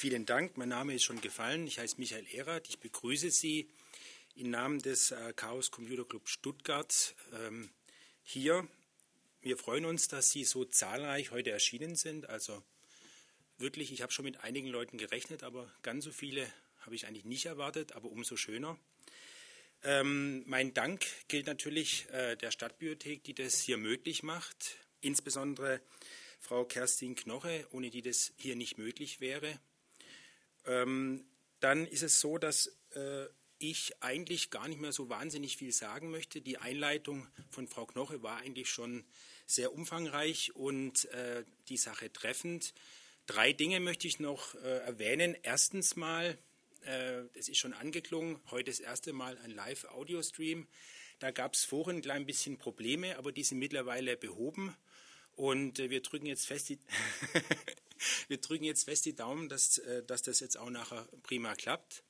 Vielen Dank. Mein Name ist schon gefallen. Ich heiße Michael Erath. Ich begrüße Sie im Namen des äh, Chaos Computer Club Stuttgart ähm, hier. Wir freuen uns, dass Sie so zahlreich heute erschienen sind. Also wirklich, ich habe schon mit einigen Leuten gerechnet, aber ganz so viele habe ich eigentlich nicht erwartet, aber umso schöner. Ähm, mein Dank gilt natürlich äh, der Stadtbibliothek, die das hier möglich macht, insbesondere Frau Kerstin Knoche, ohne die das hier nicht möglich wäre. Ähm, dann ist es so, dass äh, ich eigentlich gar nicht mehr so wahnsinnig viel sagen möchte. Die Einleitung von Frau Knoche war eigentlich schon sehr umfangreich und äh, die Sache treffend. Drei Dinge möchte ich noch äh, erwähnen. Erstens mal, äh, es ist schon angeklungen, heute das erste Mal ein Live-Audio-Stream. Da gab es vorhin ein klein bisschen Probleme, aber die sind mittlerweile behoben. Und äh, wir drücken jetzt fest die, wir drücken jetzt fest die Daumen, dass, äh, dass das jetzt auch nachher prima klappt.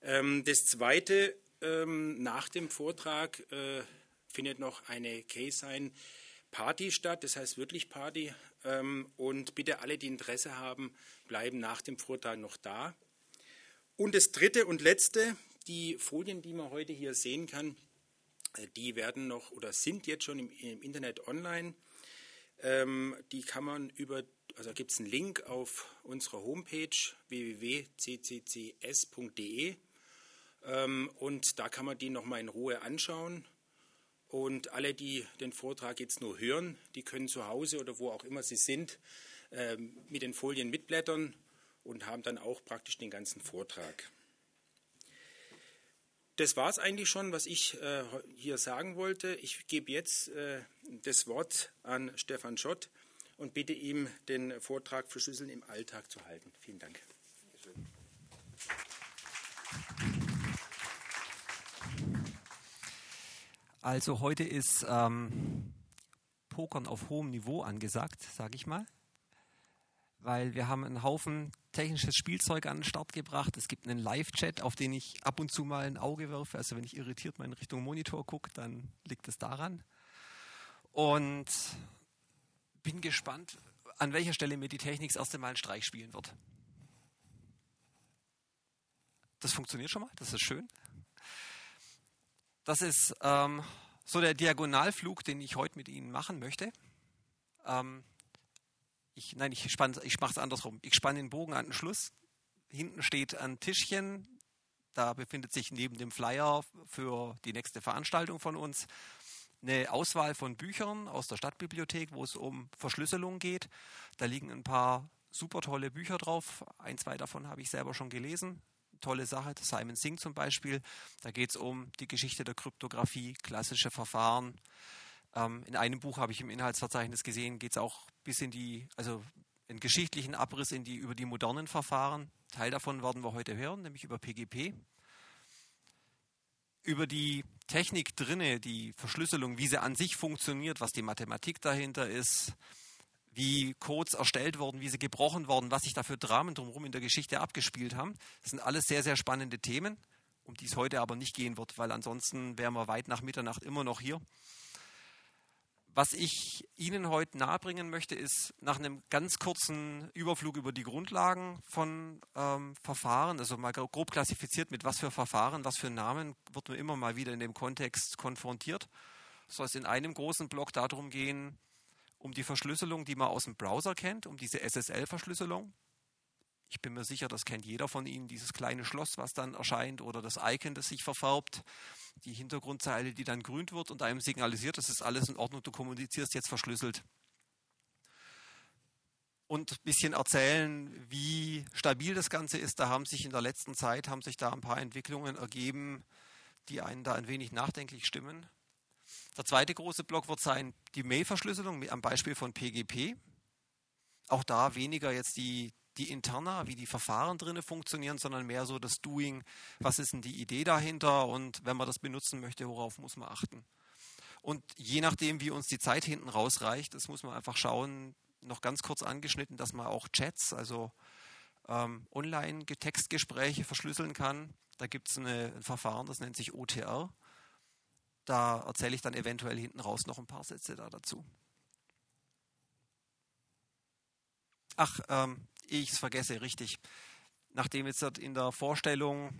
Ähm, das Zweite, ähm, nach dem Vortrag äh, findet noch eine K-Sign Party statt, das heißt wirklich Party. Ähm, und bitte alle, die Interesse haben, bleiben nach dem Vortrag noch da. Und das Dritte und Letzte, die Folien, die man heute hier sehen kann, die werden noch oder sind jetzt schon im Internet online. Ähm, die kann man über, also gibt es einen Link auf unserer Homepage www.cccs.de ähm, und da kann man die nochmal in Ruhe anschauen. Und alle, die den Vortrag jetzt nur hören, die können zu Hause oder wo auch immer sie sind, ähm, mit den Folien mitblättern und haben dann auch praktisch den ganzen Vortrag. Das war es eigentlich schon, was ich äh, hier sagen wollte. Ich gebe jetzt äh, das Wort an Stefan Schott und bitte ihm, den Vortrag für Schlüssel im Alltag zu halten. Vielen Dank. Also heute ist ähm, Pokern auf hohem Niveau angesagt, sage ich mal weil wir haben einen Haufen technisches Spielzeug an den Start gebracht. Es gibt einen Live-Chat, auf den ich ab und zu mal ein Auge werfe. Also wenn ich irritiert mal in Richtung Monitor gucke, dann liegt es daran. Und bin gespannt, an welcher Stelle mir die Technik das erste Mal einen Streich spielen wird. Das funktioniert schon mal, das ist schön. Das ist ähm, so der Diagonalflug, den ich heute mit Ihnen machen möchte. Ähm, ich, nein, ich, ich mache es andersrum. Ich spanne den Bogen an den Schluss. Hinten steht ein Tischchen. Da befindet sich neben dem Flyer für die nächste Veranstaltung von uns eine Auswahl von Büchern aus der Stadtbibliothek, wo es um Verschlüsselung geht. Da liegen ein paar super tolle Bücher drauf. Ein, zwei davon habe ich selber schon gelesen. Tolle Sache, Simon Singh zum Beispiel. Da geht es um die Geschichte der Kryptographie, klassische Verfahren, ähm, in einem Buch habe ich im Inhaltsverzeichnis gesehen, geht es auch bis in die, also einen geschichtlichen Abriss in die, über die modernen Verfahren. Teil davon werden wir heute hören, nämlich über PGP. Über die Technik drinne, die Verschlüsselung, wie sie an sich funktioniert, was die Mathematik dahinter ist, wie Codes erstellt wurden, wie sie gebrochen wurden, was sich da für Dramen drumherum in der Geschichte abgespielt haben. Das sind alles sehr, sehr spannende Themen, um die es heute aber nicht gehen wird, weil ansonsten wären wir weit nach Mitternacht immer noch hier. Was ich Ihnen heute nahebringen möchte, ist nach einem ganz kurzen Überflug über die Grundlagen von ähm, Verfahren, also mal grob klassifiziert, mit was für Verfahren, was für Namen, wird man immer mal wieder in dem Kontext konfrontiert. Soll es in einem großen Block darum gehen, um die Verschlüsselung, die man aus dem Browser kennt, um diese SSL-Verschlüsselung. Ich bin mir sicher, das kennt jeder von Ihnen, dieses kleine Schloss, was dann erscheint oder das Icon, das sich verfärbt die Hintergrundzeile, die dann grün wird und einem signalisiert, das ist alles in Ordnung, du kommunizierst jetzt verschlüsselt. Und ein bisschen erzählen, wie stabil das Ganze ist. Da haben sich in der letzten Zeit haben sich da ein paar Entwicklungen ergeben, die einen da ein wenig nachdenklich stimmen. Der zweite große Block wird sein die Mail-Verschlüsselung am Beispiel von PGP. Auch da weniger jetzt die, die Interna, wie die Verfahren drin funktionieren, sondern mehr so das Doing, was ist denn die Idee dahinter und wenn man das benutzen möchte, worauf muss man achten. Und je nachdem, wie uns die Zeit hinten rausreicht, das muss man einfach schauen, noch ganz kurz angeschnitten, dass man auch Chats, also ähm, Online-Textgespräche verschlüsseln kann. Da gibt es ein Verfahren, das nennt sich OTR. Da erzähle ich dann eventuell hinten raus noch ein paar Sätze da dazu. Ach, ähm, ich es vergesse, richtig. nachdem jetzt in der Vorstellung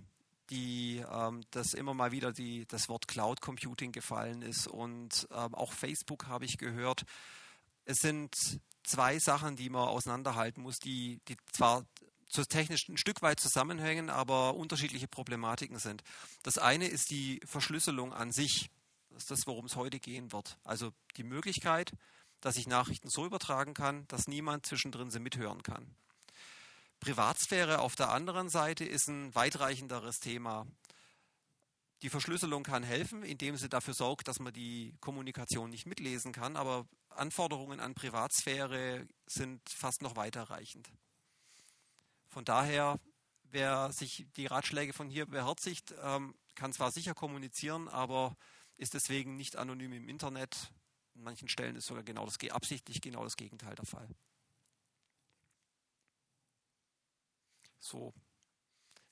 die, ähm, dass immer mal wieder die, das Wort Cloud Computing gefallen ist und ähm, auch Facebook habe ich gehört. Es sind zwei Sachen, die man auseinanderhalten muss, die, die zwar zu technisch ein Stück weit zusammenhängen, aber unterschiedliche Problematiken sind. Das eine ist die Verschlüsselung an sich. Das ist das, worum es heute gehen wird. Also die Möglichkeit, dass ich Nachrichten so übertragen kann, dass niemand zwischendrin sie mithören kann. Privatsphäre auf der anderen Seite ist ein weitreichenderes Thema. Die Verschlüsselung kann helfen, indem sie dafür sorgt, dass man die Kommunikation nicht mitlesen kann, aber Anforderungen an Privatsphäre sind fast noch weiterreichend. Von daher, wer sich die Ratschläge von hier beherzigt, ähm, kann zwar sicher kommunizieren, aber ist deswegen nicht anonym im Internet. An manchen Stellen ist sogar genau das absichtlich genau das Gegenteil der Fall. So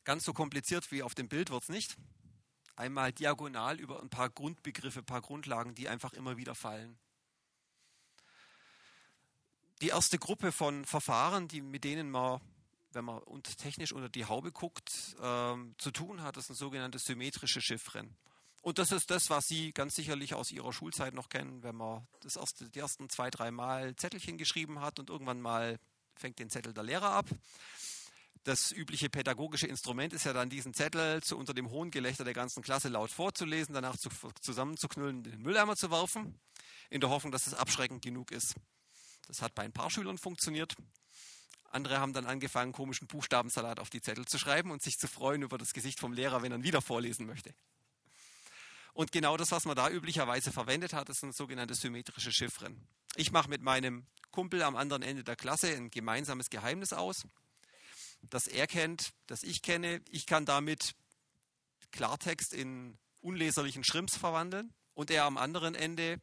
ganz so kompliziert wie auf dem Bild wird es nicht. Einmal diagonal über ein paar Grundbegriffe, ein paar Grundlagen, die einfach immer wieder fallen. Die erste Gruppe von Verfahren, die, mit denen man wenn man technisch unter die Haube guckt, ähm, zu tun hat, das sind sogenannte symmetrische Chiffren. Und das ist das, was Sie ganz sicherlich aus Ihrer Schulzeit noch kennen, wenn man das erste, die ersten zwei, drei Mal Zettelchen geschrieben hat und irgendwann mal fängt den Zettel der Lehrer ab. Das übliche pädagogische Instrument ist ja dann diesen Zettel zu unter dem hohen Gelächter der ganzen Klasse laut vorzulesen, danach zu, zusammenzuknüllen und in den Mülleimer zu werfen, in der Hoffnung, dass es abschreckend genug ist. Das hat bei ein paar Schülern funktioniert. Andere haben dann angefangen, komischen Buchstabensalat auf die Zettel zu schreiben und sich zu freuen über das Gesicht vom Lehrer, wenn er ihn wieder vorlesen möchte. Und genau das, was man da üblicherweise verwendet hat, das sind sogenannte symmetrische Chiffren. Ich mache mit meinem Kumpel am anderen Ende der Klasse ein gemeinsames Geheimnis aus, das er kennt, das ich kenne. Ich kann damit Klartext in unleserlichen Schrimps verwandeln und er am anderen Ende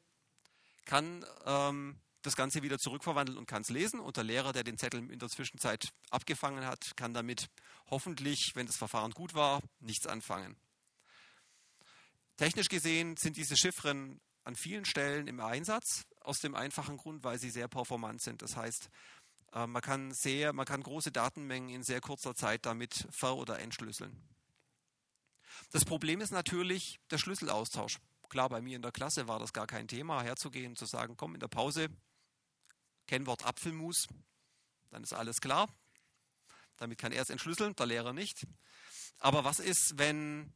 kann ähm, das Ganze wieder zurückverwandeln und kann es lesen. Und der Lehrer, der den Zettel in der Zwischenzeit abgefangen hat, kann damit hoffentlich, wenn das Verfahren gut war, nichts anfangen. Technisch gesehen sind diese Chiffren an vielen Stellen im Einsatz, aus dem einfachen Grund, weil sie sehr performant sind. Das heißt, man kann, sehr, man kann große Datenmengen in sehr kurzer Zeit damit ver- oder entschlüsseln. Das Problem ist natürlich der Schlüsselaustausch. Klar, bei mir in der Klasse war das gar kein Thema, herzugehen, zu sagen, komm, in der Pause Kennwort Apfelmus, dann ist alles klar. Damit kann er es entschlüsseln, der Lehrer nicht. Aber was ist, wenn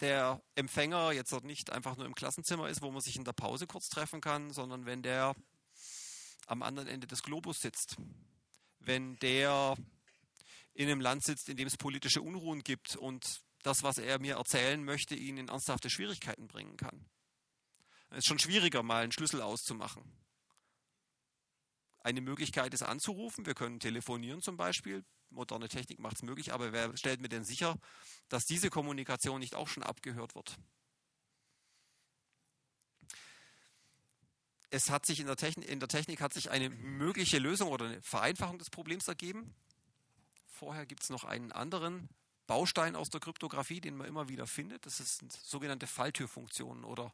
der Empfänger jetzt nicht einfach nur im Klassenzimmer ist, wo man sich in der Pause kurz treffen kann, sondern wenn der am anderen Ende des Globus sitzt, wenn der in einem Land sitzt, in dem es politische Unruhen gibt und das, was er mir erzählen möchte, ihn in ernsthafte Schwierigkeiten bringen kann. Es ist schon schwieriger, mal einen Schlüssel auszumachen. Eine Möglichkeit ist anzurufen. Wir können telefonieren zum Beispiel. Moderne Technik macht es möglich, aber wer stellt mir denn sicher, dass diese Kommunikation nicht auch schon abgehört wird? Es hat sich in der, Technik, in der Technik hat sich eine mögliche Lösung oder eine Vereinfachung des Problems ergeben. Vorher gibt es noch einen anderen Baustein aus der Kryptographie, den man immer wieder findet. Das sind sogenannte Falltürfunktionen oder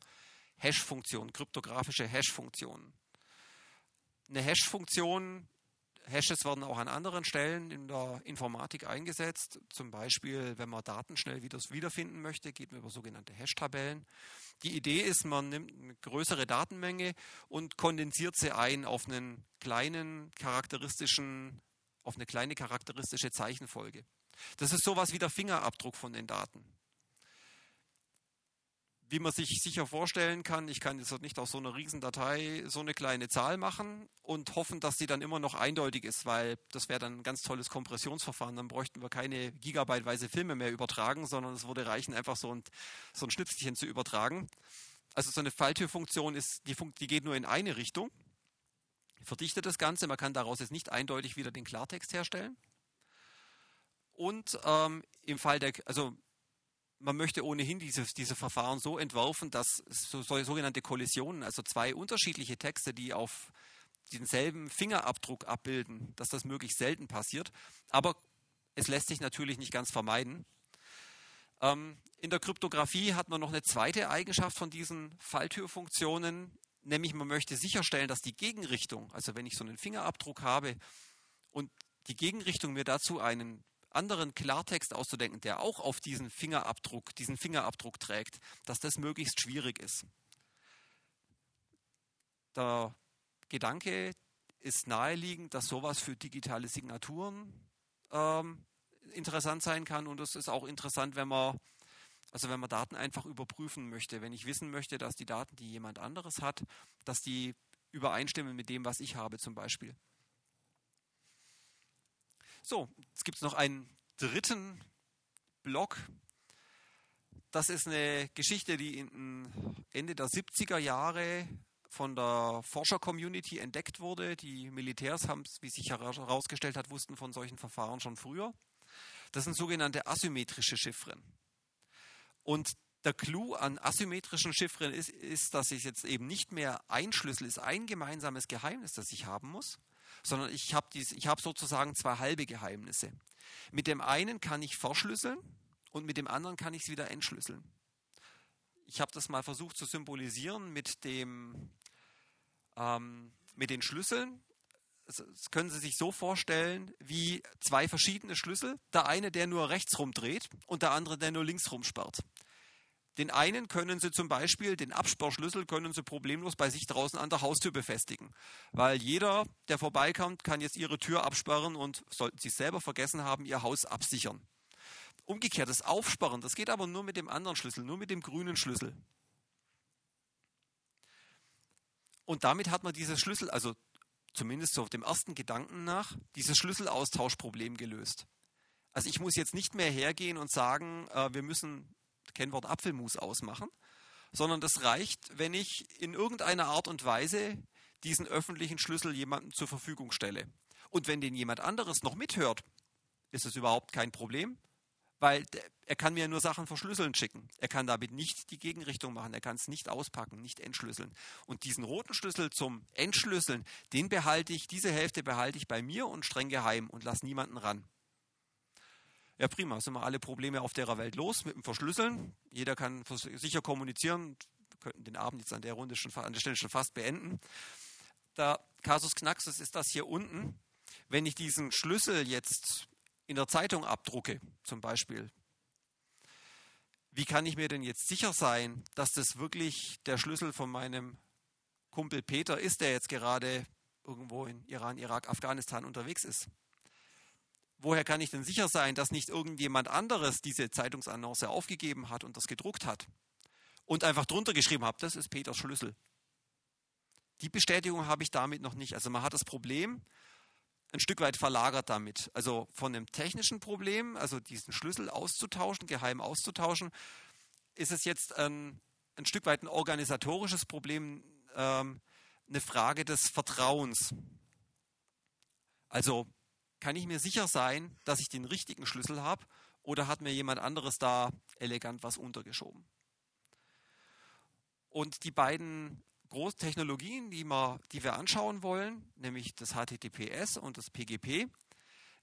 Hash-Funktionen, kryptografische Hash-Funktionen eine Hash-Funktion. Hashes werden auch an anderen Stellen in der Informatik eingesetzt. Zum Beispiel, wenn man Daten schnell wieder wiederfinden möchte, geht man über sogenannte Hash-Tabellen. Die Idee ist, man nimmt eine größere Datenmenge und kondensiert sie ein auf einen kleinen charakteristischen, auf eine kleine charakteristische Zeichenfolge. Das ist sowas wie der Fingerabdruck von den Daten wie man sich sicher vorstellen kann, ich kann jetzt nicht aus so einer Riesendatei so eine kleine Zahl machen und hoffen, dass sie dann immer noch eindeutig ist, weil das wäre dann ein ganz tolles Kompressionsverfahren. Dann bräuchten wir keine gigabyteweise Filme mehr übertragen, sondern es würde reichen, einfach so ein, so ein Schnipselchen zu übertragen. Also so eine Falltürfunktion ist, die, die geht nur in eine Richtung, verdichtet das Ganze, man kann daraus jetzt nicht eindeutig wieder den Klartext herstellen. Und ähm, im Fall der, also man möchte ohnehin diese, diese Verfahren so entwerfen, dass so, so, sogenannte Kollisionen, also zwei unterschiedliche Texte, die auf denselben Fingerabdruck abbilden, dass das möglichst selten passiert. Aber es lässt sich natürlich nicht ganz vermeiden. Ähm, in der Kryptographie hat man noch eine zweite Eigenschaft von diesen Falltürfunktionen, nämlich man möchte sicherstellen, dass die Gegenrichtung, also wenn ich so einen Fingerabdruck habe und die Gegenrichtung mir dazu einen anderen Klartext auszudenken, der auch auf diesen Fingerabdruck, diesen Fingerabdruck trägt, dass das möglichst schwierig ist. Der Gedanke ist naheliegend, dass sowas für digitale Signaturen ähm, interessant sein kann und es ist auch interessant, wenn man also wenn man Daten einfach überprüfen möchte, wenn ich wissen möchte, dass die Daten, die jemand anderes hat, dass die übereinstimmen mit dem, was ich habe zum Beispiel. So, jetzt gibt es noch einen dritten Block. Das ist eine Geschichte, die Ende der 70er Jahre von der Forscher-Community entdeckt wurde. Die Militärs haben es, wie sich herausgestellt hat, wussten von solchen Verfahren schon früher. Das sind sogenannte asymmetrische Chiffren. Und der Clou an asymmetrischen Chiffren ist, ist, dass es jetzt eben nicht mehr ein Schlüssel ist, ein gemeinsames Geheimnis, das ich haben muss, sondern ich habe hab sozusagen zwei halbe Geheimnisse. Mit dem einen kann ich verschlüsseln und mit dem anderen kann ich es wieder entschlüsseln. Ich habe das mal versucht zu symbolisieren mit, dem, ähm, mit den Schlüsseln. Das können Sie sich so vorstellen wie zwei verschiedene Schlüssel. Der eine, der nur rechts rum dreht und der andere, der nur links rum sperrt. Den einen können Sie zum Beispiel, den Absperrschlüssel können Sie problemlos bei sich draußen an der Haustür befestigen. Weil jeder, der vorbeikommt, kann jetzt Ihre Tür absperren und sollten Sie selber vergessen haben, Ihr Haus absichern. Umgekehrt, das Aufsperren, das geht aber nur mit dem anderen Schlüssel, nur mit dem grünen Schlüssel. Und damit hat man dieses Schlüssel, also zumindest so auf dem ersten Gedanken nach, dieses Schlüsselaustauschproblem gelöst. Also ich muss jetzt nicht mehr hergehen und sagen, äh, wir müssen Kennwort Apfelmus ausmachen, sondern das reicht, wenn ich in irgendeiner Art und Weise diesen öffentlichen Schlüssel jemandem zur Verfügung stelle. Und wenn den jemand anderes noch mithört, ist es überhaupt kein Problem, weil er kann mir nur Sachen verschlüsseln schicken. Er kann damit nicht die Gegenrichtung machen, er kann es nicht auspacken, nicht entschlüsseln. Und diesen roten Schlüssel zum Entschlüsseln, den behalte ich, diese Hälfte behalte ich bei mir und streng geheim und lasse niemanden ran. Ja, prima, sind wir alle Probleme auf der Welt los mit dem Verschlüsseln. Jeder kann sicher kommunizieren. Wir könnten den Abend jetzt an der Runde schon, an der Stelle schon fast beenden. Der Kasus Knaxus ist das hier unten. Wenn ich diesen Schlüssel jetzt in der Zeitung abdrucke, zum Beispiel, wie kann ich mir denn jetzt sicher sein, dass das wirklich der Schlüssel von meinem Kumpel Peter ist, der jetzt gerade irgendwo in Iran, Irak, Afghanistan unterwegs ist? Woher kann ich denn sicher sein, dass nicht irgendjemand anderes diese Zeitungsannonce aufgegeben hat und das gedruckt hat und einfach drunter geschrieben hat, das ist Peters Schlüssel. Die Bestätigung habe ich damit noch nicht. Also man hat das Problem ein Stück weit verlagert damit. Also von einem technischen Problem, also diesen Schlüssel auszutauschen, geheim auszutauschen, ist es jetzt ein, ein Stück weit ein organisatorisches Problem, ähm, eine Frage des Vertrauens. Also kann ich mir sicher sein, dass ich den richtigen Schlüssel habe oder hat mir jemand anderes da elegant was untergeschoben? Und die beiden Großtechnologien, die wir, die wir anschauen wollen, nämlich das HTTPS und das PGP,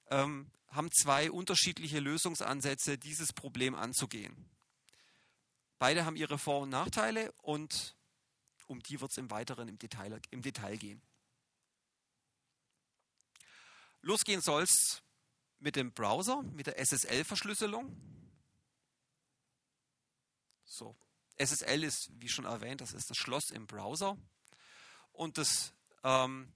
ähm, haben zwei unterschiedliche Lösungsansätze, dieses Problem anzugehen. Beide haben ihre Vor- und Nachteile und um die wird es im Weiteren im Detail, im Detail gehen. Losgehen soll es mit dem Browser, mit der SSL-Verschlüsselung. So. SSL ist, wie schon erwähnt, das ist das Schloss im Browser. Und das ähm,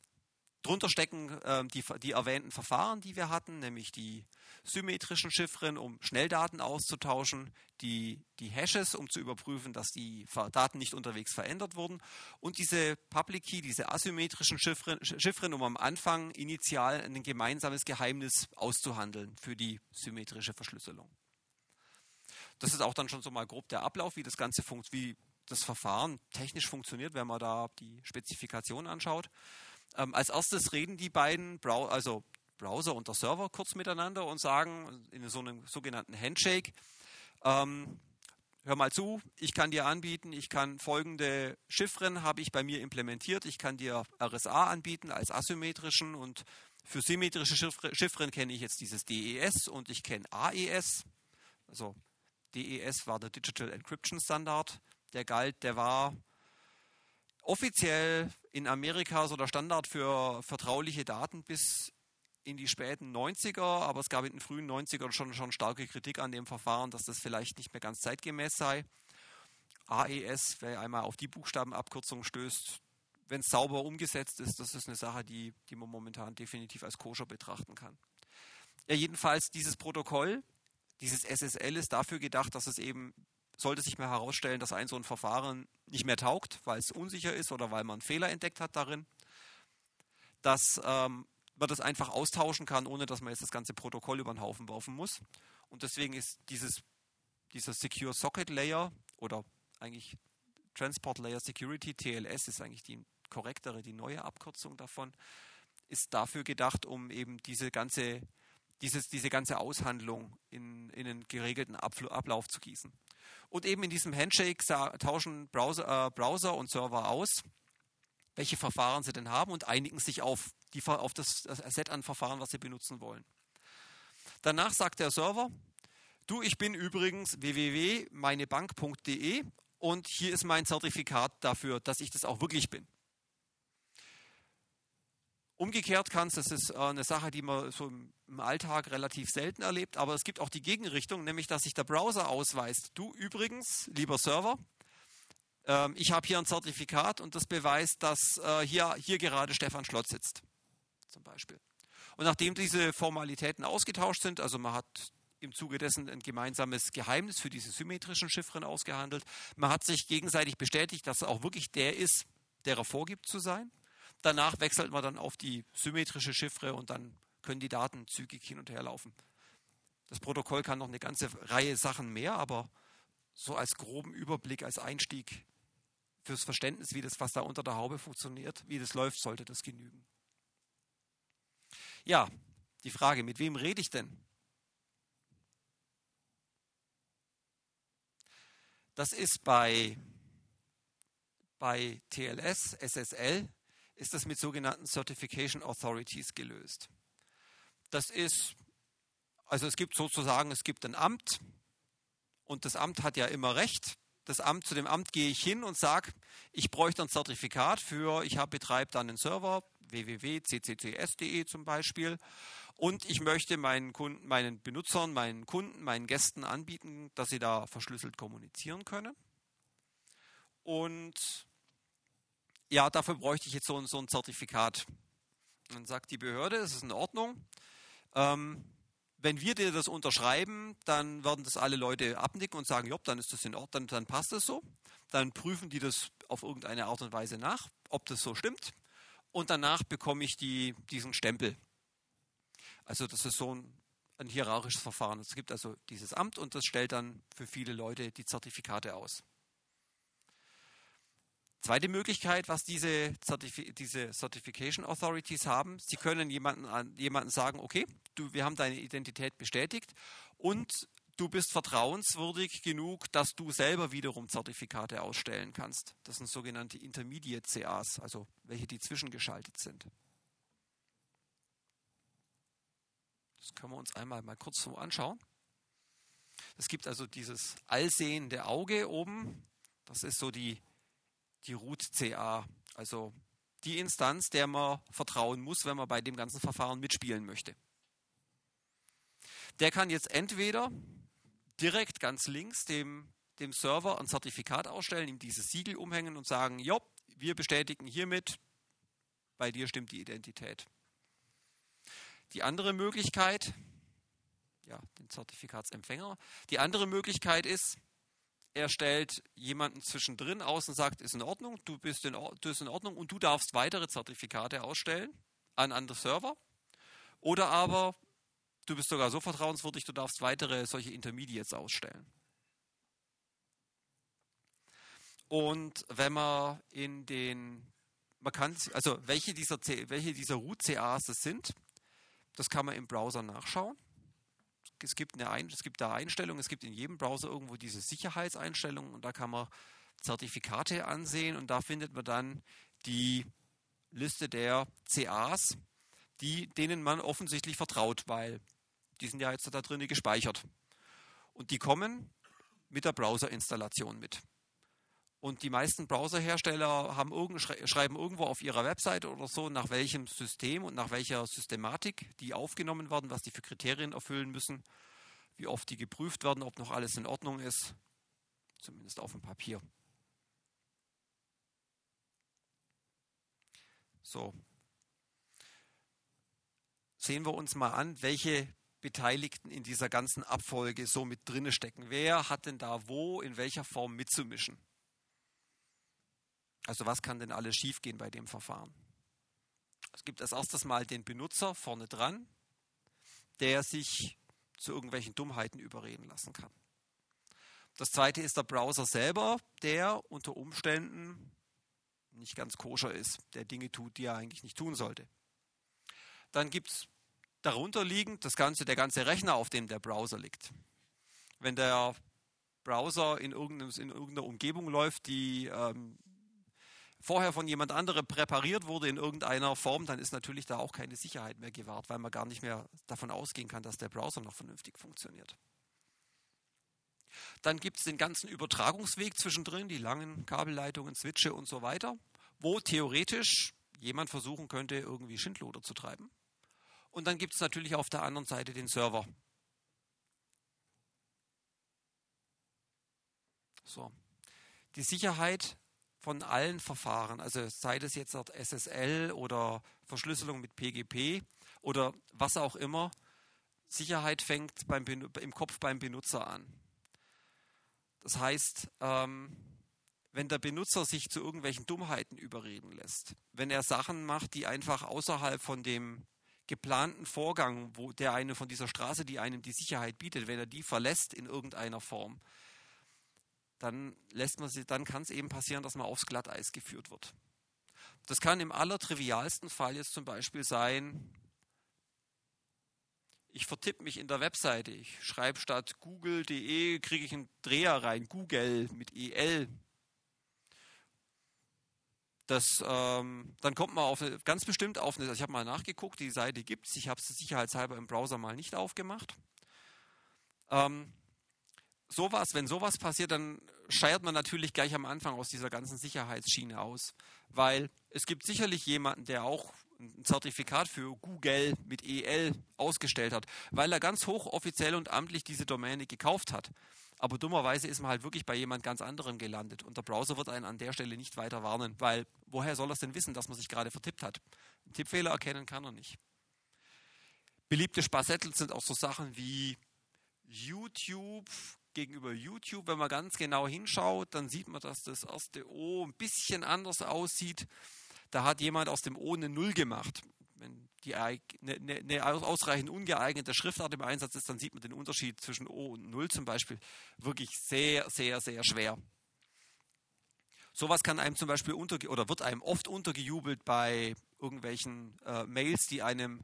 drunter stecken ähm, die, die erwähnten Verfahren, die wir hatten, nämlich die symmetrischen Chiffren, um Schnelldaten auszutauschen, die, die Hashes, um zu überprüfen, dass die Daten nicht unterwegs verändert wurden und diese Public Key, diese asymmetrischen Chiffren, Chiffren, um am Anfang initial ein gemeinsames Geheimnis auszuhandeln für die symmetrische Verschlüsselung. Das ist auch dann schon so mal grob der Ablauf, wie das Ganze funktioniert, wie das Verfahren technisch funktioniert, wenn man da die Spezifikation anschaut. Ähm, als erstes reden die beiden, Brow also Browser und der Server kurz miteinander und sagen in so einem sogenannten Handshake, ähm, hör mal zu, ich kann dir anbieten, ich kann folgende Chiffren habe ich bei mir implementiert, ich kann dir RSA anbieten als asymmetrischen und für symmetrische Chiffren kenne ich jetzt dieses DES und ich kenne AES. Also DES war der Digital Encryption Standard, der galt, der war offiziell in Amerika so der Standard für vertrauliche Daten bis in die späten 90er, aber es gab in den frühen 90ern schon, schon starke Kritik an dem Verfahren, dass das vielleicht nicht mehr ganz zeitgemäß sei. AES, wer einmal auf die Buchstabenabkürzung stößt, wenn es sauber umgesetzt ist, das ist eine Sache, die, die man momentan definitiv als koscher betrachten kann. Ja, jedenfalls dieses Protokoll, dieses SSL ist dafür gedacht, dass es eben, sollte sich mal herausstellen, dass ein so ein Verfahren nicht mehr taugt, weil es unsicher ist oder weil man einen Fehler entdeckt hat darin, dass ähm, man das einfach austauschen kann, ohne dass man jetzt das ganze Protokoll über den Haufen werfen muss. Und deswegen ist dieses, dieser Secure Socket Layer oder eigentlich Transport Layer Security, TLS ist eigentlich die korrektere, die neue Abkürzung davon, ist dafür gedacht, um eben diese ganze, dieses, diese ganze Aushandlung in, in einen geregelten Ablauf zu gießen. Und eben in diesem Handshake tauschen Browser, äh, Browser und Server aus, welche Verfahren sie denn haben und einigen sich auf, die, auf das, das Set an Verfahren, was sie benutzen wollen. Danach sagt der Server, du, ich bin übrigens www.meinebank.de und hier ist mein Zertifikat dafür, dass ich das auch wirklich bin. Umgekehrt kann es, das ist äh, eine Sache, die man so im Alltag relativ selten erlebt, aber es gibt auch die Gegenrichtung, nämlich dass sich der Browser ausweist. Du übrigens, lieber Server, ähm, ich habe hier ein Zertifikat und das beweist, dass äh, hier, hier gerade Stefan Schlott sitzt, zum Beispiel. Und nachdem diese Formalitäten ausgetauscht sind, also man hat im Zuge dessen ein gemeinsames Geheimnis für diese symmetrischen Chiffren ausgehandelt, man hat sich gegenseitig bestätigt, dass er auch wirklich der ist, der er vorgibt zu sein. Danach wechselt man dann auf die symmetrische Chiffre und dann können die Daten zügig hin und her laufen. Das Protokoll kann noch eine ganze Reihe Sachen mehr, aber so als groben Überblick, als Einstieg fürs Verständnis, wie das, was da unter der Haube funktioniert, wie das läuft, sollte das genügen. Ja, die Frage, mit wem rede ich denn? Das ist bei, bei TLS, SSL, ist das mit sogenannten Certification Authorities gelöst. Das ist, also es gibt sozusagen, es gibt ein Amt und das Amt hat ja immer Recht das Amt, zu dem Amt gehe ich hin und sage, ich bräuchte ein Zertifikat für, ich betreibe dann einen Server, www.cccs.de zum Beispiel, und ich möchte meinen, Kunden, meinen Benutzern, meinen Kunden, meinen Gästen anbieten, dass sie da verschlüsselt kommunizieren können. Und ja, dafür bräuchte ich jetzt so, so ein Zertifikat. dann sagt die Behörde, es ist in Ordnung. Ähm, wenn wir dir das unterschreiben, dann werden das alle Leute abnicken und sagen, ja, dann ist das in Ordnung, dann, dann passt das so. Dann prüfen die das auf irgendeine Art und Weise nach, ob das so stimmt. Und danach bekomme ich die, diesen Stempel. Also das ist so ein, ein hierarchisches Verfahren. Es gibt also dieses Amt und das stellt dann für viele Leute die Zertifikate aus. Zweite Möglichkeit, was diese, Certifi diese Certification Authorities haben, sie können jemanden, jemanden sagen, okay, du, wir haben deine Identität bestätigt und du bist vertrauenswürdig genug, dass du selber wiederum Zertifikate ausstellen kannst. Das sind sogenannte Intermediate CAs, also welche die zwischengeschaltet sind. Das können wir uns einmal mal kurz so anschauen. Es gibt also dieses allsehende Auge oben. Das ist so die die Root CA, also die Instanz, der man vertrauen muss, wenn man bei dem ganzen Verfahren mitspielen möchte. Der kann jetzt entweder direkt ganz links dem, dem Server ein Zertifikat ausstellen, ihm dieses Siegel umhängen und sagen, ja, wir bestätigen hiermit, bei dir stimmt die Identität. Die andere Möglichkeit, ja, den Zertifikatsempfänger, die andere Möglichkeit ist, er stellt jemanden zwischendrin aus und sagt, ist in Ordnung, du bist in, du bist in Ordnung und du darfst weitere Zertifikate ausstellen an andere Server. Oder aber du bist sogar so vertrauenswürdig, du darfst weitere solche Intermediates ausstellen. Und wenn man in den, man kann, also welche dieser, welche dieser Root-CAs das sind, das kann man im Browser nachschauen es gibt, eine es gibt da Einstellungen, es gibt in jedem Browser irgendwo diese Sicherheitseinstellungen und da kann man Zertifikate ansehen und da findet man dann die Liste der CAs, die, denen man offensichtlich vertraut, weil die sind ja jetzt da drin gespeichert. Und die kommen mit der Browser-Installation mit. Und die meisten Browserhersteller haben irgend, schreiben irgendwo auf ihrer Webseite oder so, nach welchem System und nach welcher Systematik die aufgenommen werden, was die für Kriterien erfüllen müssen, wie oft die geprüft werden, ob noch alles in Ordnung ist, zumindest auf dem Papier. So. Sehen wir uns mal an, welche Beteiligten in dieser ganzen Abfolge so mit drinne stecken. Wer hat denn da wo in welcher Form mitzumischen? Also was kann denn alles schiefgehen bei dem Verfahren? Es gibt als erstes mal den Benutzer vorne dran, der sich zu irgendwelchen Dummheiten überreden lassen kann. Das zweite ist der Browser selber, der unter Umständen nicht ganz koscher ist, der Dinge tut, die er eigentlich nicht tun sollte. Dann gibt es darunter liegend das ganze, der ganze Rechner, auf dem der Browser liegt. Wenn der Browser in, in irgendeiner Umgebung läuft, die ähm, vorher von jemand anderem präpariert wurde in irgendeiner Form, dann ist natürlich da auch keine Sicherheit mehr gewahrt, weil man gar nicht mehr davon ausgehen kann, dass der Browser noch vernünftig funktioniert. Dann gibt es den ganzen Übertragungsweg zwischendrin, die langen Kabelleitungen, Switche und so weiter, wo theoretisch jemand versuchen könnte, irgendwie Schindluder zu treiben. Und dann gibt es natürlich auf der anderen Seite den Server. So. Die Sicherheit von allen Verfahren, also sei das jetzt SSL oder Verschlüsselung mit PGP oder was auch immer, Sicherheit fängt beim, im Kopf beim Benutzer an. Das heißt, ähm, wenn der Benutzer sich zu irgendwelchen Dummheiten überreden lässt, wenn er Sachen macht, die einfach außerhalb von dem geplanten Vorgang, wo der eine von dieser Straße, die einem die Sicherheit bietet, wenn er die verlässt in irgendeiner Form, dann lässt man sie, dann kann es eben passieren, dass man aufs Glatteis geführt wird. Das kann im allertrivialsten Fall jetzt zum Beispiel sein, ich vertippe mich in der Webseite, ich schreibe statt google.de, kriege ich einen Dreher rein, Google mit EL. Das, ähm, dann kommt man auf eine, ganz bestimmt auf eine, ich habe mal nachgeguckt, die Seite gibt es, ich habe sie sicherheitshalber im Browser mal nicht aufgemacht. Ähm, sowas, wenn sowas passiert, dann scheiert man natürlich gleich am Anfang aus dieser ganzen Sicherheitsschiene aus. Weil es gibt sicherlich jemanden, der auch ein Zertifikat für Google mit EL ausgestellt hat, weil er ganz hochoffiziell und amtlich diese Domäne gekauft hat. Aber dummerweise ist man halt wirklich bei jemand ganz anderem gelandet und der Browser wird einen an der Stelle nicht weiter warnen, weil woher soll er es denn wissen, dass man sich gerade vertippt hat? Einen Tippfehler erkennen kann er nicht. Beliebte Spassettel sind auch so Sachen wie YouTube gegenüber YouTube, wenn man ganz genau hinschaut, dann sieht man, dass das erste O ein bisschen anders aussieht. Da hat jemand aus dem O eine Null gemacht. Wenn die eine, eine ausreichend ungeeignete Schriftart im Einsatz ist, dann sieht man den Unterschied zwischen O und Null zum Beispiel wirklich sehr, sehr, sehr schwer. Sowas kann einem zum Beispiel unter oder wird einem oft untergejubelt bei irgendwelchen äh, Mails, die einem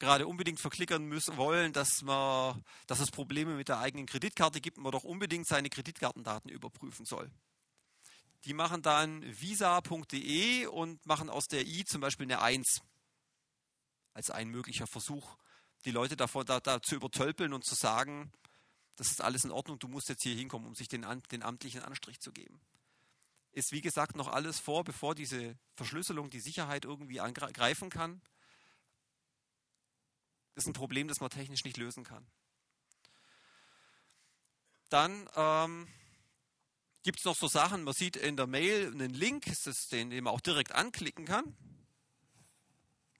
gerade unbedingt verklickern müssen wollen, dass man, dass es Probleme mit der eigenen Kreditkarte gibt man doch unbedingt seine Kreditkartendaten überprüfen soll. Die machen dann visa.de und machen aus der i zum Beispiel eine 1 als ein möglicher Versuch, die Leute davor da, da zu übertölpeln und zu sagen, das ist alles in Ordnung, du musst jetzt hier hinkommen, um sich den, den amtlichen Anstrich zu geben. Ist wie gesagt noch alles vor, bevor diese Verschlüsselung die Sicherheit irgendwie angreifen kann ist ein Problem, das man technisch nicht lösen kann. Dann ähm, gibt es noch so Sachen, man sieht in der Mail einen Link, den, den man auch direkt anklicken kann.